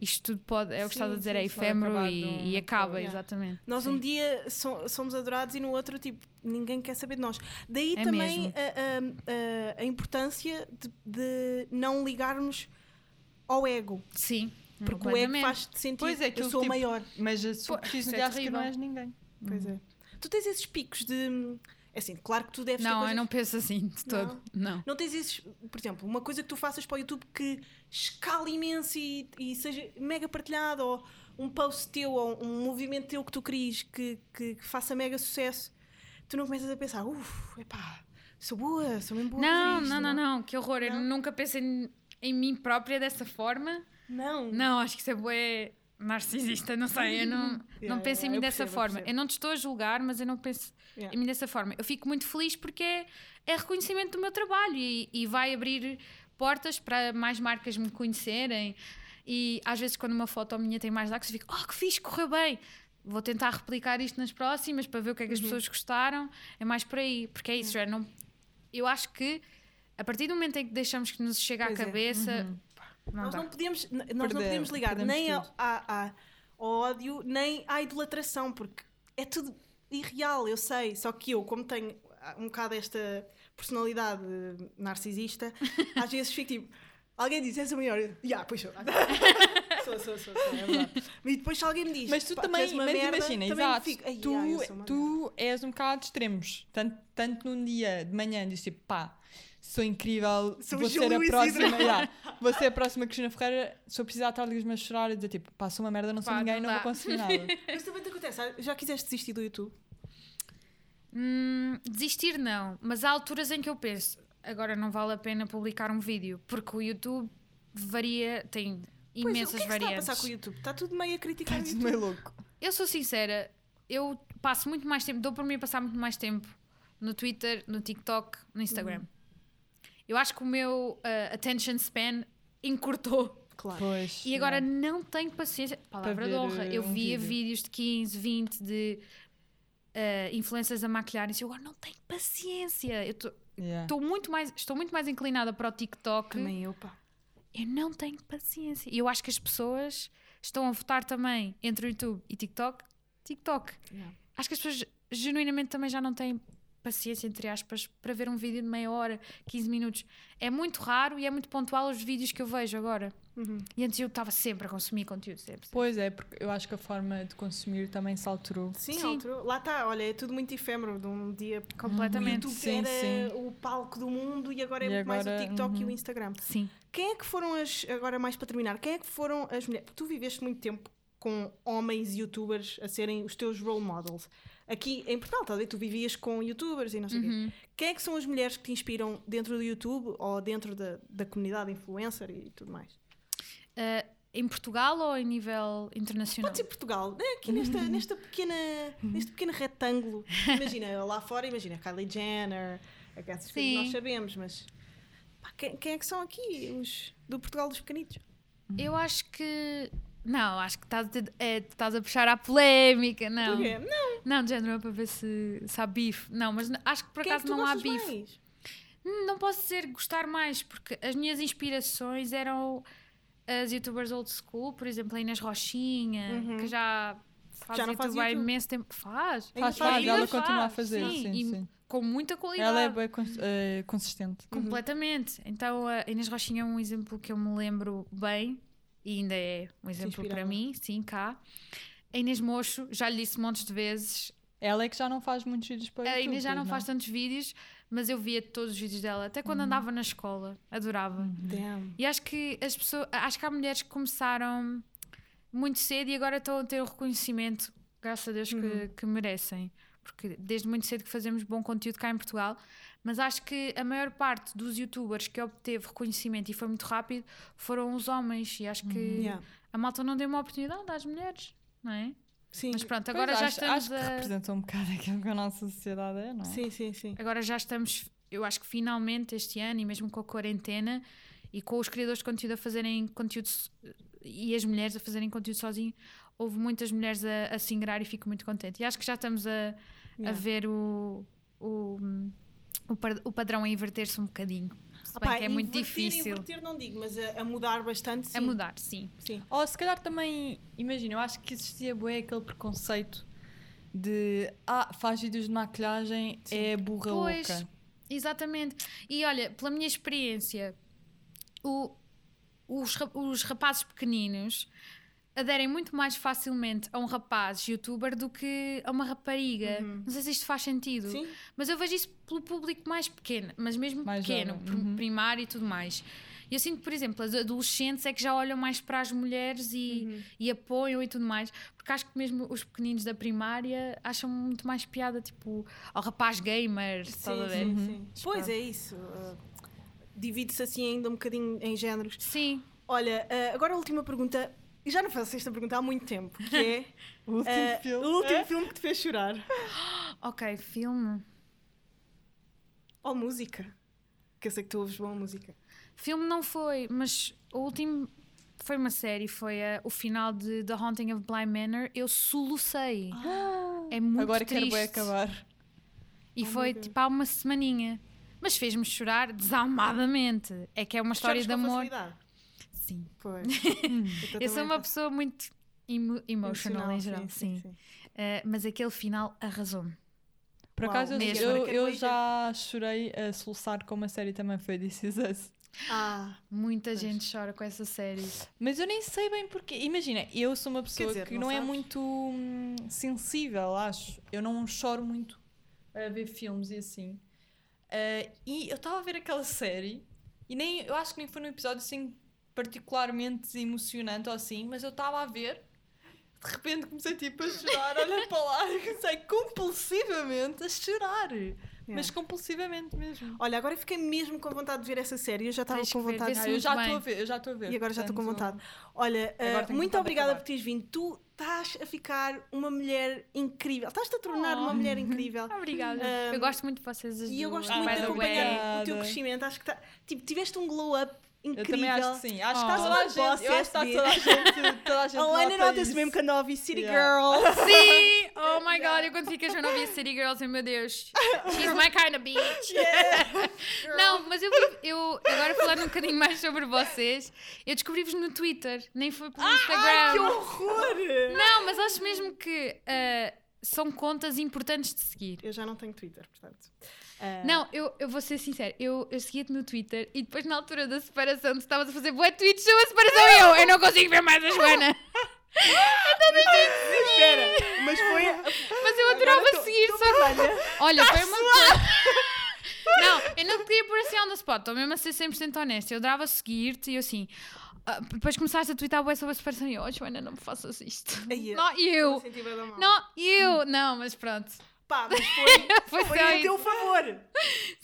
Speaker 4: isto tudo pode, é o que estás a dizer,
Speaker 2: sim,
Speaker 4: é efêmero e, e acaba,
Speaker 2: Yeah.
Speaker 4: exatamente.
Speaker 2: Nós
Speaker 4: Sim.
Speaker 2: um dia so- somos adorados e no outro, tipo, ninguém quer saber de nós. Daí
Speaker 4: É
Speaker 2: também a, a- a importância de, de não ligarmos ao ego.
Speaker 4: Sim,
Speaker 2: Porque o ego faz-te sentir
Speaker 3: Pois é,
Speaker 2: eu
Speaker 3: aquilo
Speaker 2: sou
Speaker 3: tipo-
Speaker 2: maior.
Speaker 3: Mas preciso
Speaker 4: isso é
Speaker 3: que não és ninguém.
Speaker 2: Pois é. Tu tens esses picos de. É assim, claro que tu deves
Speaker 4: Não,
Speaker 2: coisas...
Speaker 4: eu não penso assim de todo. Não.
Speaker 2: Não tens esses, por exemplo, uma coisa que tu faças para o YouTube que escala imenso e, e seja mega partilhado, ou um post teu, ou um movimento teu que tu queres que, que, que faça mega sucesso, tu não começas a pensar, uff, epá, sou boa, sou mesmo boa.
Speaker 4: Não,
Speaker 2: isto",
Speaker 4: não, não, não, que horror. Eu
Speaker 2: Não?
Speaker 4: nunca pensei em, em mim própria dessa forma.
Speaker 2: Não.
Speaker 4: Não, acho que isso é bué narcisista, não sei. Eu não, não
Speaker 2: Yeah,
Speaker 4: penso
Speaker 2: yeah,
Speaker 4: em mim
Speaker 2: eu
Speaker 4: dessa
Speaker 2: percebo, eu
Speaker 4: forma.
Speaker 2: percebo.
Speaker 4: Eu não te estou a julgar, mas eu não penso
Speaker 2: Yeah.
Speaker 4: em mim dessa forma. Eu fico muito feliz porque é, é reconhecimento do meu trabalho e, e vai abrir portas para mais marcas me conhecerem. E às vezes, quando uma foto minha tem mais likes, eu fico, oh, que fixe, correu bem. Vou tentar replicar isto nas próximas para ver o que é que as pessoas gostaram. É mais por aí, porque é isso, já não. Eu acho que a partir do momento em que deixamos que nos chega à
Speaker 2: é.
Speaker 4: cabeça, não
Speaker 2: Nós
Speaker 4: dá.
Speaker 2: não podemos, nós não podemos ligar nem à- à- ao ódio, nem à idolatração, porque é tudo irreal, eu sei. Só que eu, como tenho um bocado esta personalidade narcisista, às vezes fico tipo. Alguém diz, és a maior. Já, yeah, pois sou. sou, sou, sou, sou, é verdade. E depois se alguém me diz,
Speaker 3: Mas tu
Speaker 2: "Pá, és
Speaker 3: também, mas
Speaker 2: merda",
Speaker 3: imagina,
Speaker 2: também
Speaker 3: exato,
Speaker 2: fico, "Ai,
Speaker 3: tu,
Speaker 2: yeah, eu sou uma merda."
Speaker 3: tu és um bocado de extremos. Tanto, tanto num dia de manhã dizes tipo, pá, sou incrível,
Speaker 2: Sou
Speaker 3: vou
Speaker 2: o
Speaker 3: ser a próxima, yeah, vou ser a próxima Cristina Ferreira, se eu precisar estar ali mas chorar e dizer tipo, pá, sou uma merda, não sou
Speaker 4: Pá,
Speaker 3: ninguém,
Speaker 4: não
Speaker 3: não, vou conseguir nada.
Speaker 2: Mas também te acontece, ah, já quiseste desistir do YouTube?
Speaker 4: Hum, desistir não, mas há alturas em que eu penso, agora não vale a pena publicar um vídeo, porque o YouTube varia, tem
Speaker 2: Pois, o
Speaker 4: imensas
Speaker 2: que é que se está a
Speaker 4: variantes.
Speaker 2: passar com o YouTube? Está tudo meio a criticar o
Speaker 3: Estás
Speaker 2: YouTube.
Speaker 3: meio louco.
Speaker 4: Eu sou sincera, eu passo muito mais tempo, dou por mim a passar muito mais tempo no Twitter, no TikTok, no Instagram.
Speaker 2: Uhum.
Speaker 4: Eu acho que o meu uh, attention span encurtou
Speaker 2: Claro.
Speaker 3: Pois.
Speaker 4: E agora
Speaker 3: yeah.
Speaker 4: não tenho paciência. Palavra de honra.
Speaker 3: eh,
Speaker 4: Eu
Speaker 3: um
Speaker 4: via
Speaker 3: vídeo.
Speaker 4: vídeos de 15, 20 de uh, influências a maquilharem-se. Eu agora não tenho paciência. Eu tô-
Speaker 3: Yeah.
Speaker 4: estou muito mais, estou muito mais inclinada para o TikTok.
Speaker 2: Também eu, pá.
Speaker 4: Eu não tenho paciência. E eu acho que as pessoas estão a votar também entre o YouTube e TikTok. TikTok.
Speaker 2: Yeah.
Speaker 4: Acho que as pessoas genuinamente também já não têm paciência, entre aspas, para ver um vídeo de meia hora, 15 minutos. É muito raro e é muito pontual os vídeos que eu vejo agora.
Speaker 2: Uhum.
Speaker 4: E antes eu estava sempre a consumir conteúdo, sempre.
Speaker 3: Pois é, porque eu acho que a forma de consumir também se alterou.
Speaker 2: Sim,
Speaker 4: Sim.
Speaker 2: alterou. lá está, olha, é tudo muito efêmero. De um dia o
Speaker 4: Completamente.
Speaker 2: YouTube
Speaker 3: Sim,
Speaker 2: era
Speaker 3: sim.
Speaker 2: o palco do mundo e agora é
Speaker 3: E
Speaker 2: muito mais o
Speaker 3: agora,
Speaker 2: TikTok e o
Speaker 3: uhum.
Speaker 2: Instagram.
Speaker 4: Sim.
Speaker 2: Quem é que foram as, agora mais para terminar, quem é que foram as mulheres? Porque tu viveste muito tempo com homens youtubers a serem os teus role models. Aqui em Portugal, talvez tu vivias com youtubers e não sei o
Speaker 4: Uhum.
Speaker 2: quê. Quem é que são as mulheres que te inspiram dentro do YouTube ou dentro da, da comunidade influencer e tudo mais?
Speaker 4: Uh, em Portugal ou em nível internacional?
Speaker 2: Pode ser Portugal, né? aqui nesta, nesta pequena, neste pequeno retângulo. Imagina, lá fora, imagina Kylie Jenner, essas coisas que nós sabemos, mas pá, quem, quem é que são aqui os do Portugal dos pequenitos?
Speaker 4: Eu acho que. Não, acho que estás a, é, estás a puxar à polémica. Não,
Speaker 2: Porquê? Não,
Speaker 4: não, de género, é para ver se, se há bife. Não, mas acho que por
Speaker 2: quem é que
Speaker 4: acaso não há bife.
Speaker 2: mais?
Speaker 4: Não posso dizer gostar mais, porque as minhas inspirações eram as youtubers old school, por exemplo, a Inês Rochinha,
Speaker 2: Uhum.
Speaker 4: que já faz
Speaker 2: Já não faz
Speaker 4: YouTube há
Speaker 2: YouTube.
Speaker 4: imenso tempo. Faz.
Speaker 3: Faz,
Speaker 2: faz,
Speaker 3: faz, ela
Speaker 4: faz,
Speaker 3: continua a fazer.
Speaker 4: sim,
Speaker 3: Sim, sim.
Speaker 4: Com muita qualidade.
Speaker 3: Ela é bem cons- eh, consistente.
Speaker 4: Completamente. Então a Inês Rochinha é um exemplo que eu me lembro bem e ainda é um exemplo para mim, sim, cá. A Inês Mocho, já lhe disse montes de vezes.
Speaker 3: Ela é que já não faz muitos vídeos para
Speaker 4: a
Speaker 3: YouTube.
Speaker 4: Inês já não
Speaker 3: pois
Speaker 4: faz tantos vídeos, mas eu via todos os vídeos dela, até
Speaker 3: Uhum.
Speaker 4: quando andava na escola. Adorava.
Speaker 2: Damn.
Speaker 4: E acho que as pessoas, acho que há mulheres que começaram muito cedo e agora estão a ter o reconhecimento, graças a Deus,
Speaker 2: Uhum.
Speaker 4: que, que merecem. Porque desde muito cedo que fazemos bom conteúdo cá em Portugal, mas acho que a maior parte dos youtubers que obteve reconhecimento e foi muito rápido foram os homens. E acho que
Speaker 2: Uhum. Yeah.
Speaker 4: a malta não deu uma oportunidade às mulheres, não é?
Speaker 2: Sim,
Speaker 4: Mas pronto,
Speaker 3: Pois,
Speaker 4: agora já
Speaker 3: acho,
Speaker 4: estamos
Speaker 3: acho que
Speaker 4: a.
Speaker 3: representa um bocado aquilo que a nossa sociedade é, não é?
Speaker 2: sim, sim, sim.
Speaker 4: Agora já estamos, eu acho que finalmente este ano, e mesmo com a quarentena, e com os criadores de conteúdo a fazerem conteúdo e as mulheres a fazerem conteúdo sozinho, houve muitas mulheres a, a se ingrar e fico muito contente. E acho que já estamos a, a
Speaker 2: Yeah.
Speaker 4: ver o, o, o, padrão a inverter-se um bocadinho. Se bem que é muito
Speaker 2: inverter,
Speaker 4: difícil
Speaker 2: Inverter não digo, mas a, a mudar bastante. Sim.
Speaker 4: a mudar, sim.
Speaker 2: Sim.
Speaker 3: Ou se calhar também, imagina, eu acho que existia bué aquele preconceito de ah, faz vídeos de maquilhagem, é burra
Speaker 4: Pois,
Speaker 3: louca.
Speaker 4: exatamente. E olha, pela minha experiência, o- os, os rapazes pequeninos aderem muito mais facilmente a um rapaz youtuber do que a uma rapariga. Não sei se isto faz sentido.
Speaker 2: Sim.
Speaker 4: Mas eu vejo isso pelo público mais pequeno, mas mesmo
Speaker 3: Mais
Speaker 4: pequeno,
Speaker 3: uhum.
Speaker 4: primário e tudo mais. E eu sinto, por exemplo, as adolescentes é que já olham mais para as mulheres e,
Speaker 2: Uhum.
Speaker 4: e apoiam e tudo mais, porque acho que mesmo os pequeninos da primária acham muito mais piada, tipo, ao rapaz gamer, estás a ver?
Speaker 2: sim, sim. Pois é isso. uh, Divide-se assim ainda um bocadinho em géneros.
Speaker 4: Sim.
Speaker 2: Olha, uh, agora a última pergunta. E já não faço esta pergunta há muito tempo, que é
Speaker 3: O último
Speaker 2: uh,
Speaker 3: filme.
Speaker 2: o último filme que te fez chorar.
Speaker 4: Ok, filme.
Speaker 2: Ou música. Que eu sei que tu ouves boa música.
Speaker 4: Filme não foi, mas o último foi uma série, foi a- o final de The Haunting of Bly Manor. Eu solucei. É muito
Speaker 3: Agora
Speaker 4: triste.
Speaker 3: quero bué acabar.
Speaker 4: E
Speaker 2: Oh,
Speaker 4: foi tipo há uma semaninha. Mas fez-me chorar desalmadamente. É que é uma história
Speaker 2: Choras
Speaker 4: de amor.
Speaker 2: facilidade?
Speaker 4: Sim.
Speaker 2: Pois.
Speaker 4: Eu sou uma pessoa muito emo- emotional em geral, sim.
Speaker 2: sim.
Speaker 4: Eh, mas aquele final arrasou-me.
Speaker 3: Por
Speaker 2: Uau,
Speaker 3: acaso, eu,
Speaker 4: mesmo.
Speaker 3: eu, eu já chorei a soluçar com uma série também foi This Is Us.
Speaker 2: Ah,
Speaker 4: Muita
Speaker 2: Pois.
Speaker 4: gente chora com essa série.
Speaker 3: Mas eu nem sei bem porque. Imagina, eu sou uma pessoa
Speaker 2: dizer,
Speaker 3: que
Speaker 2: não
Speaker 3: não, é muito hum, sensível, acho. Eu não choro muito a ver filmes e assim. Ah, e eu estava a ver aquela série e nem, eu acho que nem foi num episódio assim particularmente emocionante ou assim, mas eu estava a ver. De repente comecei tipo a chorar, olha para lá, e comecei compulsivamente a chorar. Mas compulsivamente mesmo.
Speaker 2: Olha, agora fiquei mesmo com vontade de ver essa série. Eu já estava com
Speaker 4: ver,
Speaker 2: vontade.
Speaker 4: vê
Speaker 3: Ah, eu
Speaker 4: muito
Speaker 3: já estou a ver, eu já estou a ver.
Speaker 2: E agora já estou com
Speaker 3: portanto,
Speaker 2: vontade. Olha, uh, muito obrigada por teres vindo. Tu estás a ficar uma mulher incrível. Estás-te a tornar
Speaker 4: Oh.
Speaker 2: uma mulher incrível.
Speaker 4: Obrigada.
Speaker 2: Um,
Speaker 4: eu gosto muito de vocês. as
Speaker 2: E eu gosto muito
Speaker 4: by
Speaker 2: de
Speaker 4: the way.
Speaker 2: acompanhar o teu crescimento. Acho que tá, tipo, tiveste um glow up
Speaker 3: Eu
Speaker 2: incrível.
Speaker 3: também acho que sim. Acho que
Speaker 4: Oh.
Speaker 3: está toda a gente. Eu acho que está toda a gente. Toda a gente
Speaker 2: A Ana
Speaker 3: nota
Speaker 2: nota-se mesmo que a ouvir City
Speaker 3: Yeah.
Speaker 2: Girl.
Speaker 4: Sim! Oh my god, eu quando ficas a ouvir City Girls, meu Deus, she's my kind of bitch. Não, mas eu, eu agora falando um bocadinho mais sobre vocês, eu descobri-vos no Twitter, nem foi pelo Instagram.
Speaker 2: Ai, que horror!
Speaker 4: Não, mas acho mesmo que ah, são contas importantes de seguir.
Speaker 2: Eu já não tenho Twitter, portanto. Ah,
Speaker 4: Não, eu, eu vou ser sincera, eu, eu seguia-te no Twitter e depois na altura da separação tu estavas a fazer bué tweets sobre a separação e eu, eu não consigo ver mais a Joana.
Speaker 2: Espera, mas foi.
Speaker 4: Mas eu adorava
Speaker 2: Agora tô-
Speaker 4: seguir,
Speaker 2: tô
Speaker 4: só. Olha, foi uma coisa. Não, eu não te queria pôr assim on the spot, estou mesmo a ser 100% honesta. Eu adorava seguir-te e eu assim. ah, depois começaste a twittar bué sobre a separação e eu, oh, Joana, não me faças isto.
Speaker 2: Ai,
Speaker 4: Não, eu. Não, eu. Não, mas pronto.
Speaker 2: Pá, mas foi,
Speaker 4: Foi
Speaker 2: foi a teu favor.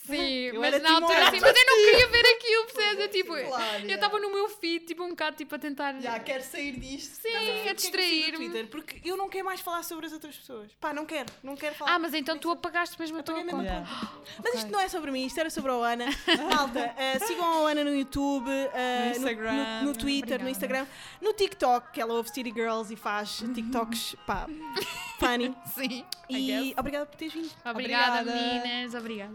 Speaker 4: Sim,
Speaker 2: Eu
Speaker 4: mas na altura
Speaker 2: Timor.
Speaker 4: assim, mas eu não queria ver aquilo, percebes? Eu, tipo,
Speaker 3: Claro,
Speaker 4: eu
Speaker 3: yeah.
Speaker 4: estava no meu feed, tipo, um bocado tipo, a tentar.
Speaker 3: Já, quero sair disto.
Speaker 4: Sim,
Speaker 2: Porquê
Speaker 4: a
Speaker 2: no
Speaker 4: distrair-me.
Speaker 2: Twitter? Porque eu não quero mais falar sobre as outras pessoas. Pá, não quero, não quero falar.
Speaker 4: Ah, mas então tu apagaste mesmo a tua conta.
Speaker 3: Yeah.
Speaker 2: Mas isto não é sobre mim, isto era sobre a Ana. Malta, eh, sigam a Ana no YouTube, eh,
Speaker 3: No Instagram.
Speaker 2: no, no Twitter, no
Speaker 4: Obrigada.
Speaker 2: Instagram, no TikTok, que ela ouve City Girls e faz TikToks, pá, funny.
Speaker 4: Sim.
Speaker 2: E
Speaker 4: guess.
Speaker 2: Obrigada por teres vindo.
Speaker 4: Obrigada,
Speaker 3: Obrigada.
Speaker 4: meninas. Obrigada.